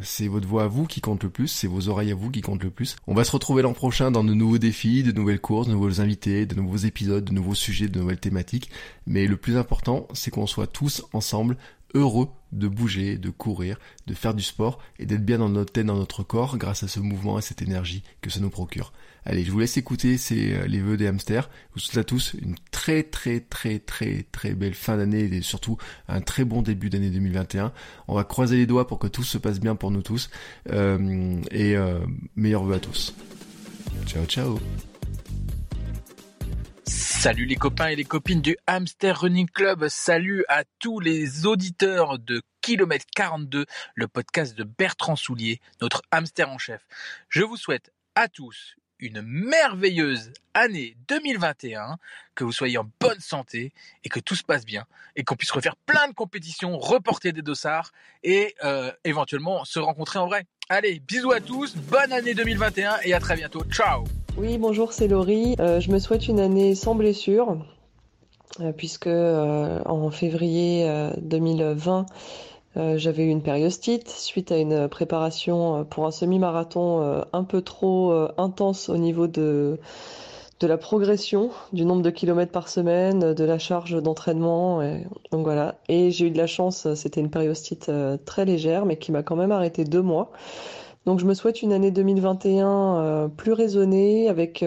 c'est votre voix à vous qui compte le plus, c'est vos oreilles à vous qui comptent le plus. On va se retrouver l'an prochain dans de nouveaux défis, de nouvelles courses, de nouveaux invités, de nouveaux épisodes, de nouveaux sujets, de nouvelles thématiques. Mais le plus important, c'est qu'on soit tous ensemble heureux de bouger, de courir, de faire du sport et d'être bien dans notre tête, dans notre corps grâce à ce mouvement et cette énergie que ça nous procure. Allez, je vous laisse écouter c'est euh, les vœux des hamsters. Je vous souhaite à tous une très très très très très belle fin d'année et surtout un très bon début d'année 2021. On va croiser les doigts pour que tout se passe bien pour nous tous. Euh, et euh, meilleurs vœux à tous. Ciao ciao Salut les copains et les copines du Hamster Running Club. Salut à tous les auditeurs de Kilomètre 42, le podcast de Bertrand Soulier, notre hamster en chef. Je vous souhaite à tous une merveilleuse année 2021, que vous soyez en bonne santé et que tout se passe bien et qu'on puisse refaire plein de compétitions, reporter des dossards et euh, éventuellement se rencontrer en vrai. Allez, bisous à tous, bonne année 2021 et à très bientôt. Ciao Oui, bonjour, c'est Laurie. Euh, je me souhaite une année sans blessure euh, puisque en février 2020, euh, j'avais eu une périostite suite à une préparation euh, pour un semi-marathon euh, un peu trop intense au niveau de, de la progression, du nombre de kilomètres par semaine, de la charge d'entraînement. Donc voilà. Et j'ai eu de la chance, c'était une périostite très légère, mais qui m'a quand même arrêté deux mois. Donc je me souhaite une année 2021 plus raisonnée, avec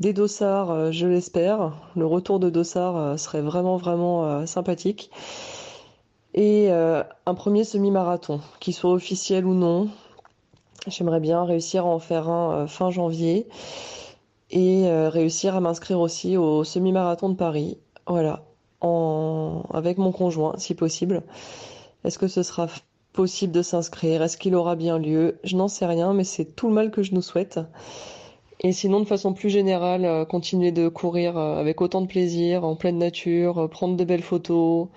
des dossards, je l'espère. Le retour de dossard serait vraiment, vraiment sympathique et euh, un premier semi-marathon, qu'il soit officiel ou non. J'aimerais bien réussir à en faire un euh, fin janvier et euh, réussir à m'inscrire aussi au semi-marathon de Paris. Voilà, avec mon conjoint, si possible. Est-ce que ce sera possible de s'inscrire? Est-ce qu'il aura bien lieu? Je n'en sais rien, mais c'est tout le mal que je nous souhaite. Et sinon, de façon plus générale, continuer de courir avec autant de plaisir, en pleine nature, prendre de belles photos,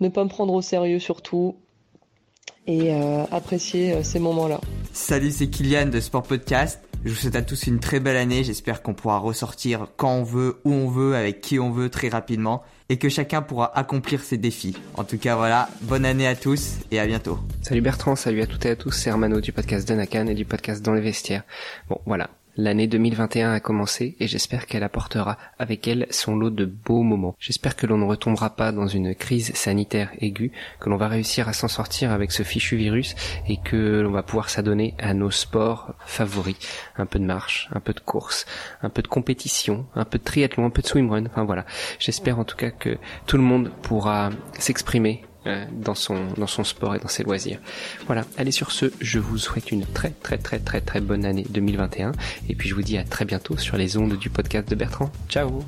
ne pas me prendre au sérieux surtout et euh, apprécier euh, ces moments-là. Salut, c'est Kylian de Sport Podcast. Je vous souhaite à tous une très belle année. J'espère qu'on pourra ressortir quand on veut, où on veut, avec qui on veut très rapidement et que chacun pourra accomplir ses défis. En tout cas, voilà, bonne année à tous et à bientôt. Salut Bertrand, salut à toutes et à tous. C'est Hermano du podcast Danakan et du podcast Dans les vestiaires. Bon, voilà, L'année 2021 a commencé et j'espère qu'elle apportera avec elle son lot de beaux moments. J'espère que l'on ne retombera pas dans une crise sanitaire aiguë, que l'on va réussir à s'en sortir avec ce fichu virus et que l'on va pouvoir s'adonner à nos sports favoris. Un peu de marche, un peu de course, un peu de compétition, un peu de triathlon, un peu de swimrun. Enfin voilà. J'espère en tout cas que tout le monde pourra s'exprimer dans son dans son sport et dans ses loisirs. Voilà. Allez sur ce, je vous souhaite une très très très très très bonne année 2021 et puis je vous dis à très bientôt sur les ondes du podcast de Bertrand. Ciao.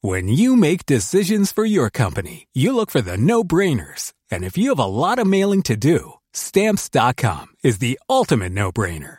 When you make decisions for your company, you look for the no-brainers. And if you have a lot of mailing to do, stamps.com is the ultimate no-brainer.